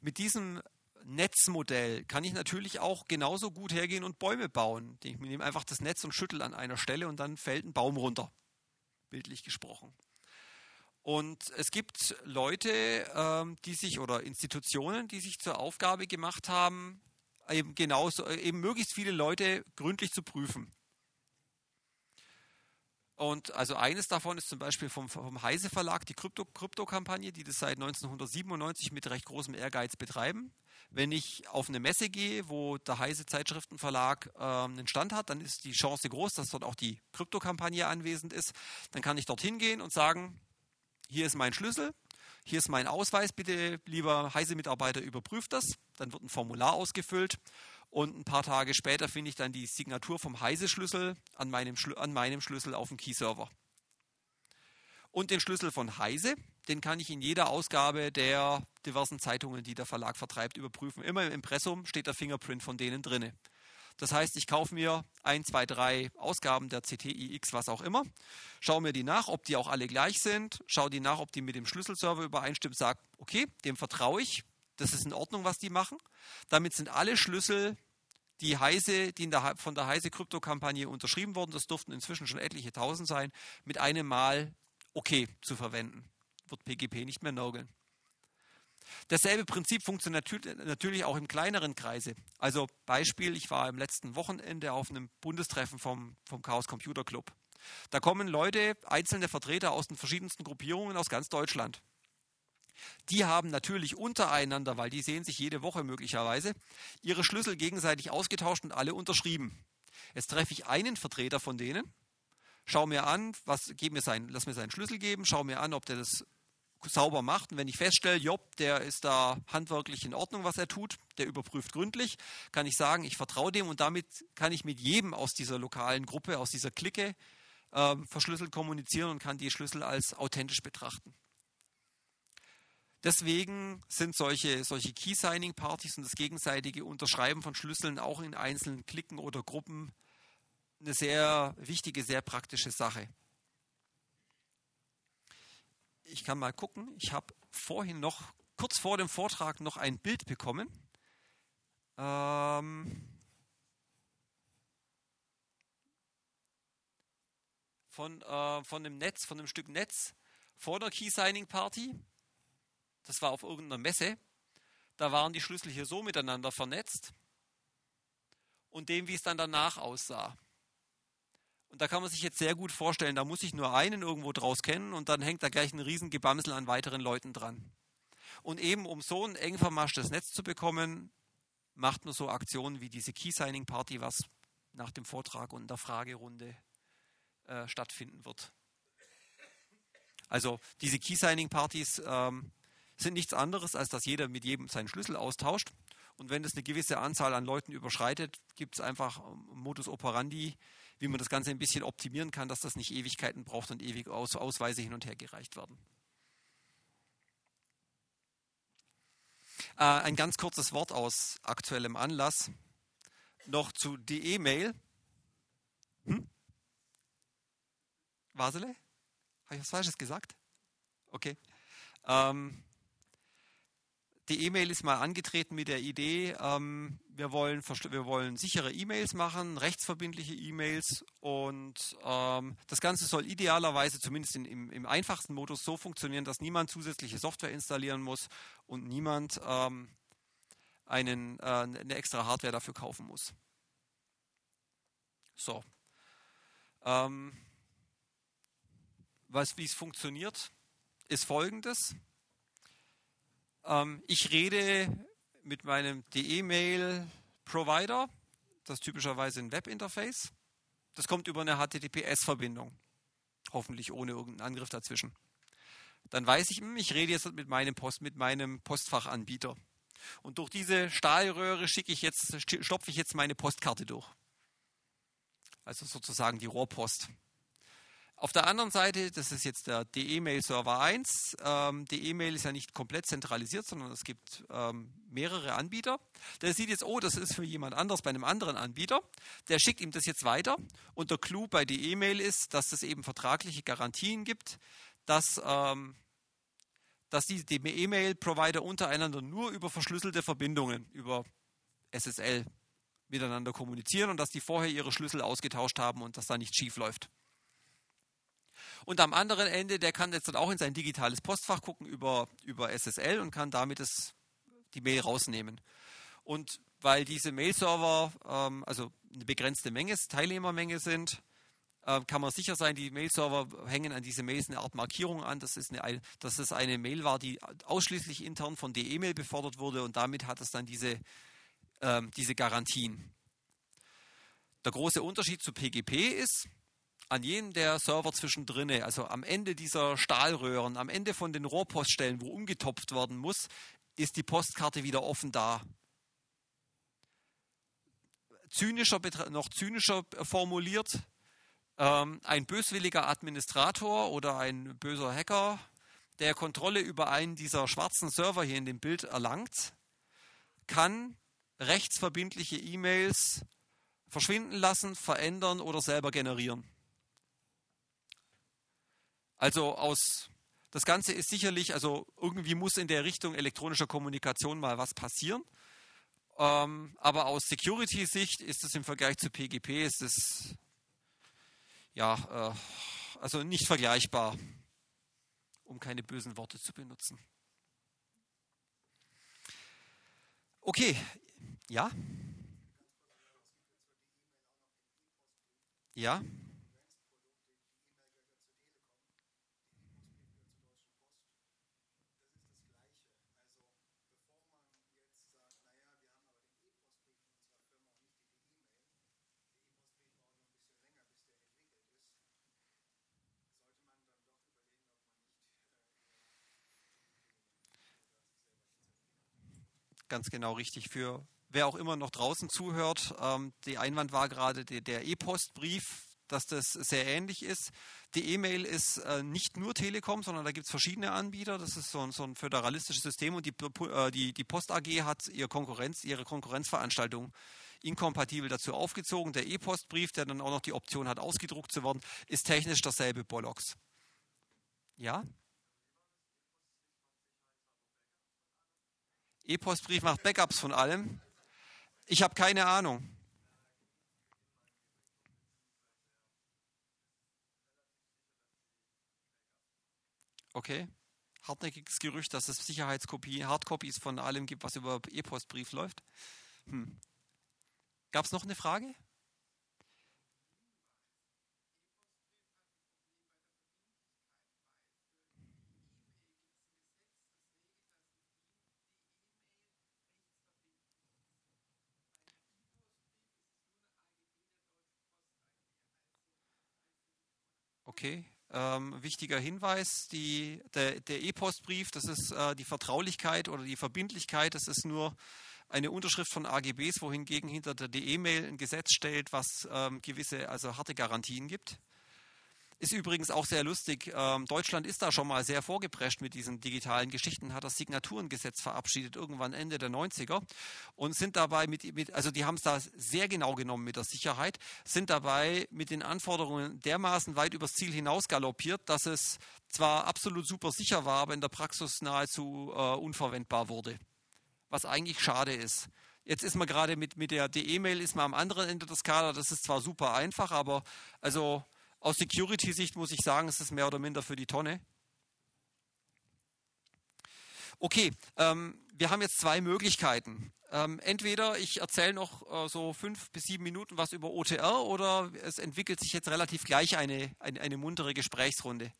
Mit diesem Netzmodell kann ich natürlich auch genauso gut hergehen und Bäume bauen. Ich nehme einfach das Netz und schüttel an einer Stelle und dann fällt ein Baum runter, bildlich gesprochen. Und es gibt Leute, ähm, die sich oder Institutionen, die sich zur Aufgabe gemacht haben, eben genauso, eben möglichst viele Leute gründlich zu prüfen. Und also eines davon ist zum Beispiel vom, vom Heise Verlag die Krypto-Kampagne, die das seit 1997 mit recht großem Ehrgeiz betreiben. Wenn ich auf eine Messe gehe, wo der Heise Zeitschriftenverlag äh, einen Stand hat, dann ist die Chance groß, dass dort auch die Krypto-Kampagne anwesend ist. Dann kann ich dorthin gehen und sagen, hier ist mein Schlüssel, hier ist mein Ausweis, bitte lieber Heise-Mitarbeiter, überprüft das. Dann wird ein Formular ausgefüllt Und ein paar Tage später finde ich dann die Signatur vom Heise-Schlüssel an an meinem Schlüssel auf dem Key-Server. Und den Schlüssel von Heise, den kann ich in jeder Ausgabe der diversen Zeitungen, die der Verlag vertreibt, überprüfen. Immer im Impressum steht der Fingerprint von denen drinne. Das heißt, ich kaufe mir ein, zwei, drei Ausgaben der CTIX, was auch immer, schaue mir die nach, ob die auch alle gleich sind, schaue die nach, ob die mit dem Schlüsselserver übereinstimmen, sage, okay, dem vertraue ich, das ist in Ordnung, was die machen. Damit sind alle Schlüssel, die Heise, die der, von der Heise Krypto-Kampagne unterschrieben wurden, das durften inzwischen schon etliche tausend sein, mit einem Mal okay zu verwenden. Wird PGP nicht mehr nörgeln. Dasselbe Prinzip funktioniert natürlich auch im kleineren Kreise. Also Beispiel, ich war im letzten Wochenende auf einem Bundestreffen vom, vom Chaos Computer Club. Da kommen Leute, einzelne Vertreter aus den verschiedensten Gruppierungen aus ganz Deutschland. Die haben natürlich untereinander, weil die sehen sich jede Woche möglicherweise, ihre Schlüssel gegenseitig ausgetauscht und alle unterschrieben. Jetzt treffe ich einen Vertreter von denen, schaue mir an, was, gib mir sein, lass mir seinen Schlüssel geben, schaue mir an, ob der das sauber macht. Und wenn ich feststelle, Job, der ist da handwerklich in Ordnung, was er tut, der überprüft gründlich, kann ich sagen, ich vertraue dem und damit kann ich mit jedem aus dieser lokalen Gruppe, aus dieser Clique äh, verschlüsselt kommunizieren und kann die Schlüssel als authentisch betrachten. Deswegen sind solche, solche Key-Signing-Partys und das gegenseitige Unterschreiben von Schlüsseln auch in einzelnen Klicken oder Gruppen eine sehr wichtige, sehr praktische Sache ich kann mal gucken. Ich habe vorhin noch, kurz vor dem Vortrag, noch ein Bild bekommen. Ähm, von, äh, von dem Netz, von einem Stück Netz vor der Key Signing Party. Das war auf irgendeiner Messe. Da waren die Schlüssel hier so miteinander vernetzt und dem, wie es dann danach aussah. Und da kann man sich jetzt sehr gut vorstellen, da muss ich nur einen irgendwo draus kennen und dann hängt da gleich ein riesen Gebamsel an weiteren Leuten dran. Und eben um so ein eng vermaschtes Netz zu bekommen, macht man so Aktionen wie diese Key-Signing-Party, was nach dem Vortrag und der Fragerunde äh, stattfinden wird. Also diese Key-Signing-Partys ähm, sind nichts anderes, als dass jeder mit jedem seinen Schlüssel austauscht. Und wenn das eine gewisse Anzahl an Leuten überschreitet, gibt es einfach Modus operandi, wie man das Ganze ein bisschen optimieren kann, dass das nicht Ewigkeiten braucht und ewig Aus Ausweise hin und her gereicht werden. Äh, ein ganz kurzes Wort aus aktuellem Anlass noch zu die E-Mail. Hm? Wasele? Habe ich was Falsches gesagt? Okay. Ähm, die E-Mail ist mal angetreten mit der Idee, ähm, wir, wollen, wir wollen sichere E-Mails machen, rechtsverbindliche E-Mails und ähm, das Ganze soll idealerweise zumindest in, im, im, einfachsten Modus so funktionieren, dass niemand zusätzliche Software installieren muss und niemand ähm, einen, äh, eine extra Hardware dafür kaufen muss. So. Ähm, was, wie es funktioniert, ist folgendes. Ähm, ich rede mit meinem DE-Mail-Provider, das ist typischerweise ein Webinterface. Das kommt über eine HTTPS-Verbindung, hoffentlich ohne irgendeinen Angriff dazwischen. Dann weiß ich, hm, ich rede jetzt mit meinem, Post, mit meinem Postfachanbieter. Und durch diese Stahlröhre schicke ich jetzt, stopfe ich jetzt meine Postkarte durch. Also sozusagen die Rohrpost. Auf der anderen Seite, das ist jetzt der DE-Mail-Server 1. Ähm, DE-Mail ist ja nicht komplett zentralisiert, sondern es gibt ähm, mehrere Anbieter. Der sieht jetzt, oh, das ist für jemand anders bei einem anderen Anbieter. Der schickt ihm das jetzt weiter. Und der Clou bei DE-Mail ist, dass es eben vertragliche Garantien gibt, dass, ähm, dass die E-Mail-Provider untereinander nur über verschlüsselte Verbindungen, über SSL miteinander kommunizieren und dass die vorher ihre Schlüssel ausgetauscht haben und dass da nichts schief läuft. Und am anderen Ende, der kann jetzt dann auch in sein digitales Postfach gucken über, über SSL und kann damit das, die Mail rausnehmen. Und weil diese Mail-Server ähm, also eine begrenzte Menge, Teilnehmermenge sind, äh, kann man sicher sein, die Mail-Server hängen an diese Mails eine Art Markierung an, dass es eine, dass es eine Mail war, die ausschließlich intern von der E-Mail befördert wurde und damit hat es dann diese, ähm, diese Garantien. Der große Unterschied zu PGP ist, an jedem der Server zwischendrin, also am Ende dieser Stahlröhren, am Ende von den Rohrpoststellen, wo umgetopft werden muss, ist die Postkarte wieder offen da. zynischer, noch zynischer formuliert, ähm, ein böswilliger Administrator oder ein böser Hacker, der Kontrolle über einen dieser schwarzen Server hier in dem Bild erlangt, kann rechtsverbindliche E-Mails verschwinden lassen, verändern oder selber generieren. Also aus das Ganze ist sicherlich, also irgendwie muss in der Richtung elektronischer Kommunikation mal was passieren. Ähm, aber aus Security-Sicht ist es im Vergleich zu PGP ist es ja äh, also nicht vergleichbar, um keine bösen Worte zu benutzen. Okay, ja. Ja. Ganz genau richtig. Für wer auch immer noch draußen zuhört, ähm, die Einwand war gerade der, der E-Postbrief, dass das sehr ähnlich ist. Die E-Mail ist äh, nicht nur Telekom, sondern da gibt es verschiedene Anbieter. Das ist so ein, so ein föderalistisches System und die, äh, die, die Post AG hat ihre, Konkurrenz, ihre Konkurrenzveranstaltung inkompatibel dazu aufgezogen. Der E-Postbrief, der dann auch noch die Option hat, ausgedruckt zu werden, ist technisch dasselbe Bollocks. Ja? E-Postbrief macht Backups von allem. Ich habe keine Ahnung. Okay. Hartnäckiges Gerücht, dass es Sicherheitskopie, Hardcopies von allem gibt, was über E-Postbrief läuft. Hm. Gab es noch eine Frage? Okay. Ähm, wichtiger Hinweis, die, der, E-Postbrief, das ist äh, die Vertraulichkeit oder die Verbindlichkeit, das ist nur eine Unterschrift von AGBs, wohingegen hinter der E-Mail ein Gesetz stellt, was ähm, gewisse, also harte Garantien gibt. Ist übrigens auch sehr lustig. Ähm, Deutschland ist da schon mal sehr vorgeprescht mit diesen digitalen Geschichten, hat das Signaturengesetz verabschiedet, irgendwann Ende der 90er. Und sind dabei mit, mit also die haben es da sehr genau genommen mit der Sicherheit, sind dabei mit den Anforderungen dermaßen weit übers Ziel hinaus galoppiert, dass es zwar absolut super sicher war, aber in der Praxis nahezu äh, unverwendbar wurde. Was eigentlich schade ist. Jetzt ist man gerade mit, mit der E-Mail ist man am anderen Ende der Skala. Das ist zwar super einfach, aber also aus Security-Sicht muss ich sagen, ist es mehr oder minder für die Tonne. Okay, ähm, wir haben jetzt zwei Möglichkeiten. Ähm, entweder ich erzähle noch äh, so fünf bis sieben Minuten was über OTR oder es entwickelt sich jetzt relativ gleich eine, eine, eine muntere Gesprächsrunde.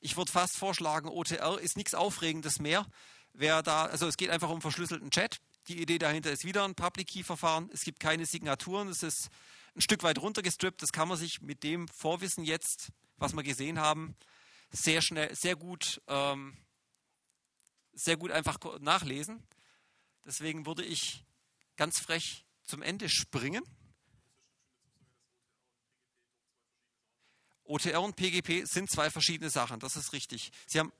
Ich würde fast vorschlagen, OTR ist nichts Aufregendes mehr. Wer da, also es geht einfach um verschlüsselten Chat. Die Idee dahinter ist wieder ein Public Key Verfahren. Es gibt keine Signaturen. Es ist ein Stück weit runtergestrippt. Das kann man sich mit dem Vorwissen jetzt, was wir gesehen haben, sehr schnell, sehr gut, ähm, sehr gut einfach nachlesen. Deswegen würde ich ganz frech zum Ende springen. OTR und PGP sind zwei verschiedene Sachen, das ist richtig. Sie haben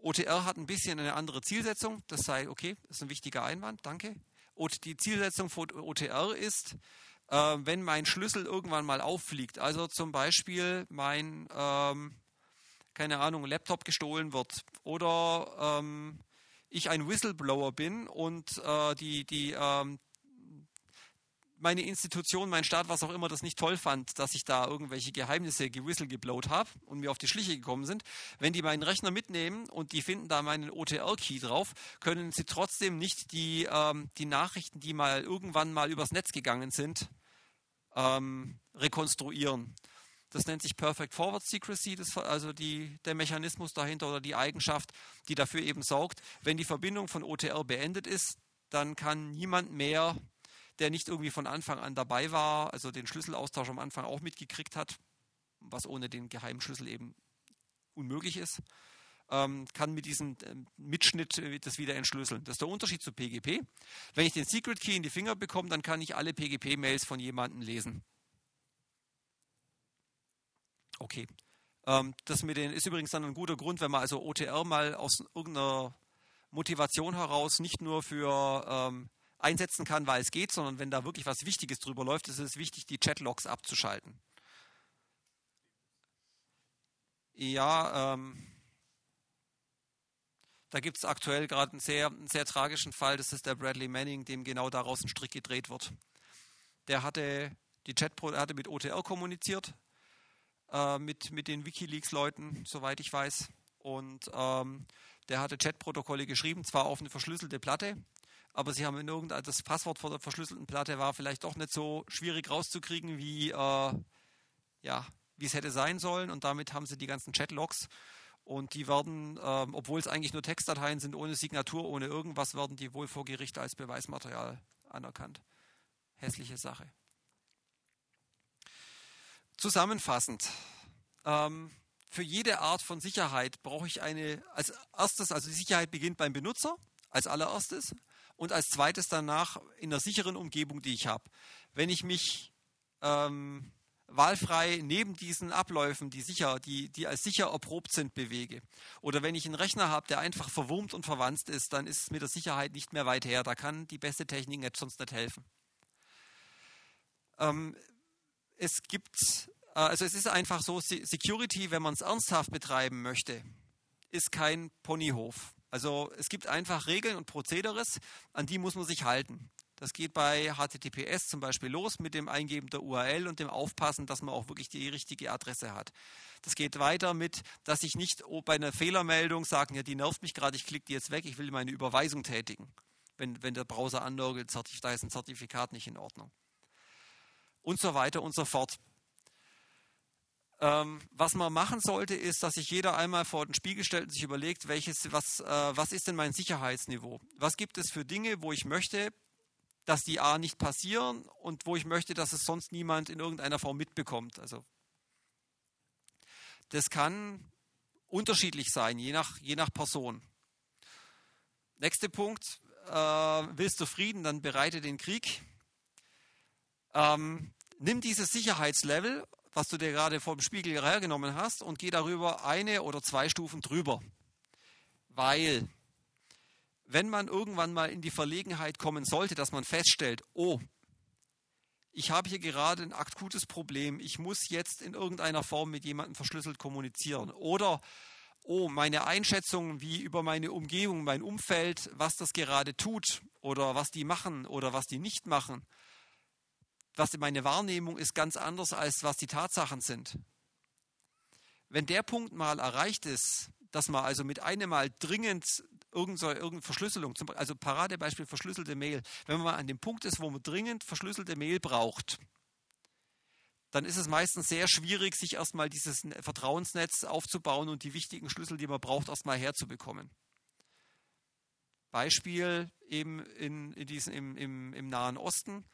OTR hat ein bisschen eine andere Zielsetzung, das sei okay, das ist ein wichtiger Einwand, danke. Die Zielsetzung von OTR ist, äh, wenn mein Schlüssel irgendwann mal auffliegt, also zum Beispiel mein, ähm, keine Ahnung, Laptop gestohlen wird oder ähm, ich ein Whistleblower bin und äh, die, die, ähm, meine Institution, mein Staat, was auch immer, das nicht toll fand, dass ich da irgendwelche Geheimnisse gewhistle habe und mir auf die Schliche gekommen sind, wenn die meinen Rechner mitnehmen und die finden da meinen OTR-Key drauf, können sie trotzdem nicht die, ähm, die Nachrichten, die mal irgendwann mal übers Netz gegangen sind, ähm, rekonstruieren. Das nennt sich Perfect Forward Secrecy, das, also die, der Mechanismus dahinter oder die Eigenschaft, die dafür eben sorgt, wenn die Verbindung von OTR beendet ist, dann kann niemand mehr der nicht irgendwie von Anfang an dabei war, also den Schlüsselaustausch am Anfang auch mitgekriegt hat, was ohne den geheimen Schlüssel eben unmöglich ist, ähm, kann mit diesem äh, Mitschnitt äh, das wieder entschlüsseln. Das ist der Unterschied zu PGP. Wenn ich den Secret Key in die Finger bekomme, dann kann ich alle PGP-Mails von jemandem lesen. Okay. Ähm, das mit den ist übrigens dann ein guter Grund, wenn man also OTR mal aus irgendeiner Motivation heraus nicht nur für ähm, einsetzen kann, weil es geht, sondern wenn da wirklich was Wichtiges drüber läuft, ist es wichtig, die Chatlogs abzuschalten. Ja, ähm, da gibt es aktuell gerade einen sehr, einen sehr tragischen Fall, das ist der Bradley Manning, dem genau daraus ein Strick gedreht wird. Der hatte die Chatpro hatte mit OTR kommuniziert, äh, mit, mit den Wikileaks-Leuten, soweit ich weiß. Und ähm, der hatte Chatprotokolle geschrieben, zwar auf eine verschlüsselte Platte, aber sie haben in irgendein, das Passwort vor der verschlüsselten Platte war vielleicht doch nicht so schwierig rauszukriegen, wie, äh, ja, wie es hätte sein sollen. Und damit haben sie die ganzen Chatlogs und die werden, ähm, obwohl es eigentlich nur Textdateien sind, ohne Signatur, ohne irgendwas, werden die wohl vor Gericht als Beweismaterial anerkannt. Hässliche Sache. Zusammenfassend, ähm, für jede Art von Sicherheit brauche ich eine, als erstes, also die Sicherheit beginnt beim Benutzer, als allererstes, und als zweites danach in einer sicheren Umgebung, die ich habe. Wenn ich mich ähm, wahlfrei neben diesen Abläufen, die sicher, die, die als sicher erprobt sind, bewege. Oder wenn ich einen Rechner habe, der einfach verwurmt und verwandt ist, dann ist es mit der Sicherheit nicht mehr weit her. Da kann die beste Technik nicht, sonst nicht helfen. Ähm, es gibt, äh, also es ist einfach so, Security, wenn man es ernsthaft betreiben möchte, ist kein Ponyhof. Also es gibt einfach Regeln und Prozederes, an die muss man sich halten. Das geht bei HTTPS zum Beispiel los mit dem Eingeben der URL und dem Aufpassen, dass man auch wirklich die richtige Adresse hat. Das geht weiter mit, dass ich nicht bei einer Fehlermeldung sagen, ja, die nervt mich gerade, ich klicke die jetzt weg, ich will meine Überweisung tätigen. Wenn, wenn der Browser annörgelt, da ist ein Zertifikat nicht in Ordnung. Und so weiter und so fort. Ähm, was man machen sollte, ist, dass sich jeder einmal vor den Spiegel stellt und sich überlegt, welches, was, äh, was ist denn mein Sicherheitsniveau? Was gibt es für Dinge, wo ich möchte, dass die A nicht passieren und wo ich möchte, dass es sonst niemand in irgendeiner Form mitbekommt. Also das kann unterschiedlich sein, je nach, je nach Person. Nächster Punkt, äh, willst du Frieden, dann bereite den Krieg. Ähm, nimm dieses Sicherheitslevel, was du dir gerade vor dem Spiegel hergenommen hast, und geh darüber eine oder zwei Stufen drüber. Weil wenn man irgendwann mal in die Verlegenheit kommen sollte, dass man feststellt, oh, ich habe hier gerade ein akutes Problem, ich muss jetzt in irgendeiner Form mit jemandem verschlüsselt kommunizieren. Oder, oh, meine Einschätzung wie über meine Umgebung, mein Umfeld, was das gerade tut oder was die machen oder was die nicht machen, was meine Wahrnehmung ist ganz anders als was die Tatsachen sind. Wenn der Punkt mal erreicht ist, dass man also mit einem Mal dringend irgendeine, Verschlüsselung, also Paradebeispiel verschlüsselte Mail, wenn man mal an dem Punkt ist, wo man dringend verschlüsselte Mail braucht, dann ist es meistens sehr schwierig, sich erstmal dieses Vertrauensnetz aufzubauen und die wichtigen Schlüssel, die man braucht, erstmal herzubekommen. Beispiel eben in, in diesen, im, im, im Nahen Osten.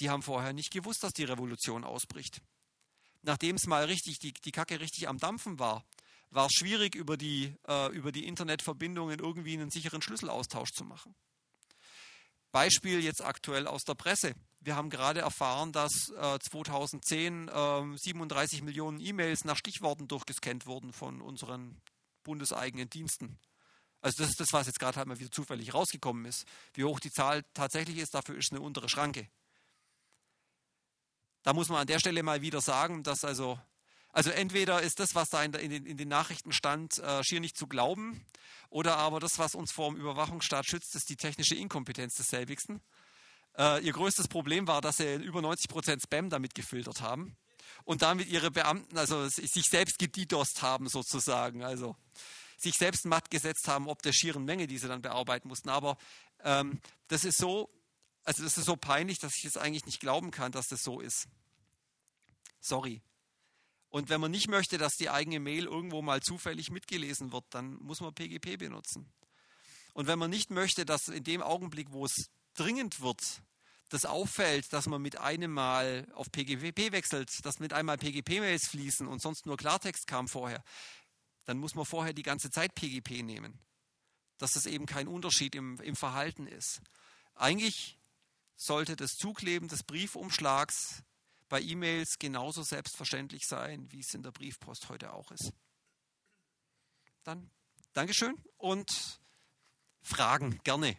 Die haben vorher nicht gewusst, dass die Revolution ausbricht. Nachdem es mal richtig, die, die Kacke richtig am Dampfen war, war es schwierig, über die, äh, über die Internetverbindungen irgendwie einen sicheren Schlüsselaustausch zu machen. Beispiel jetzt aktuell aus der Presse. Wir haben gerade erfahren, dass äh, 2010 äh, 37 Millionen E-Mails nach Stichworten durchgescannt wurden von unseren bundeseigenen Diensten. Also das ist das, was jetzt gerade halt mal wieder zufällig rausgekommen ist. Wie hoch die Zahl tatsächlich ist, dafür ist eine untere Schranke. Da muss man an der Stelle mal wieder sagen, dass also also entweder ist das, was da in, in, den, in den, Nachrichten stand, äh, schier nicht zu glauben, oder aber das, was uns vor dem Überwachungsstaat schützt, ist die technische Inkompetenz desselbigsten. Äh, ihr größtes Problem war, dass sie über 90 Prozent Spam damit gefiltert haben und damit ihre Beamten, also sich selbst gedidost haben sozusagen, also sich selbst matt gesetzt haben, ob der schieren Menge, die sie dann bearbeiten mussten. Aber ähm, das ist so, also das ist so peinlich, dass ich es eigentlich nicht glauben kann, dass das so ist. Sorry. Und wenn man nicht möchte, dass die eigene Mail irgendwo mal zufällig mitgelesen wird, dann muss man PGP benutzen. Und wenn man nicht möchte, dass in dem Augenblick, wo es dringend wird, das auffällt, dass man mit einem Mal auf PGP wechselt, dass mit einmal PGP-Mails fließen und sonst nur Klartext kam vorher, dann muss man vorher die ganze Zeit PGP nehmen. Dass das eben kein Unterschied im, im Verhalten ist. Eigentlich sollte das Zukleben des Briefumschlags bei E-Mails genauso selbstverständlich sein, wie es in der Briefpost heute auch ist. Dann Dankeschön und Fragen gerne.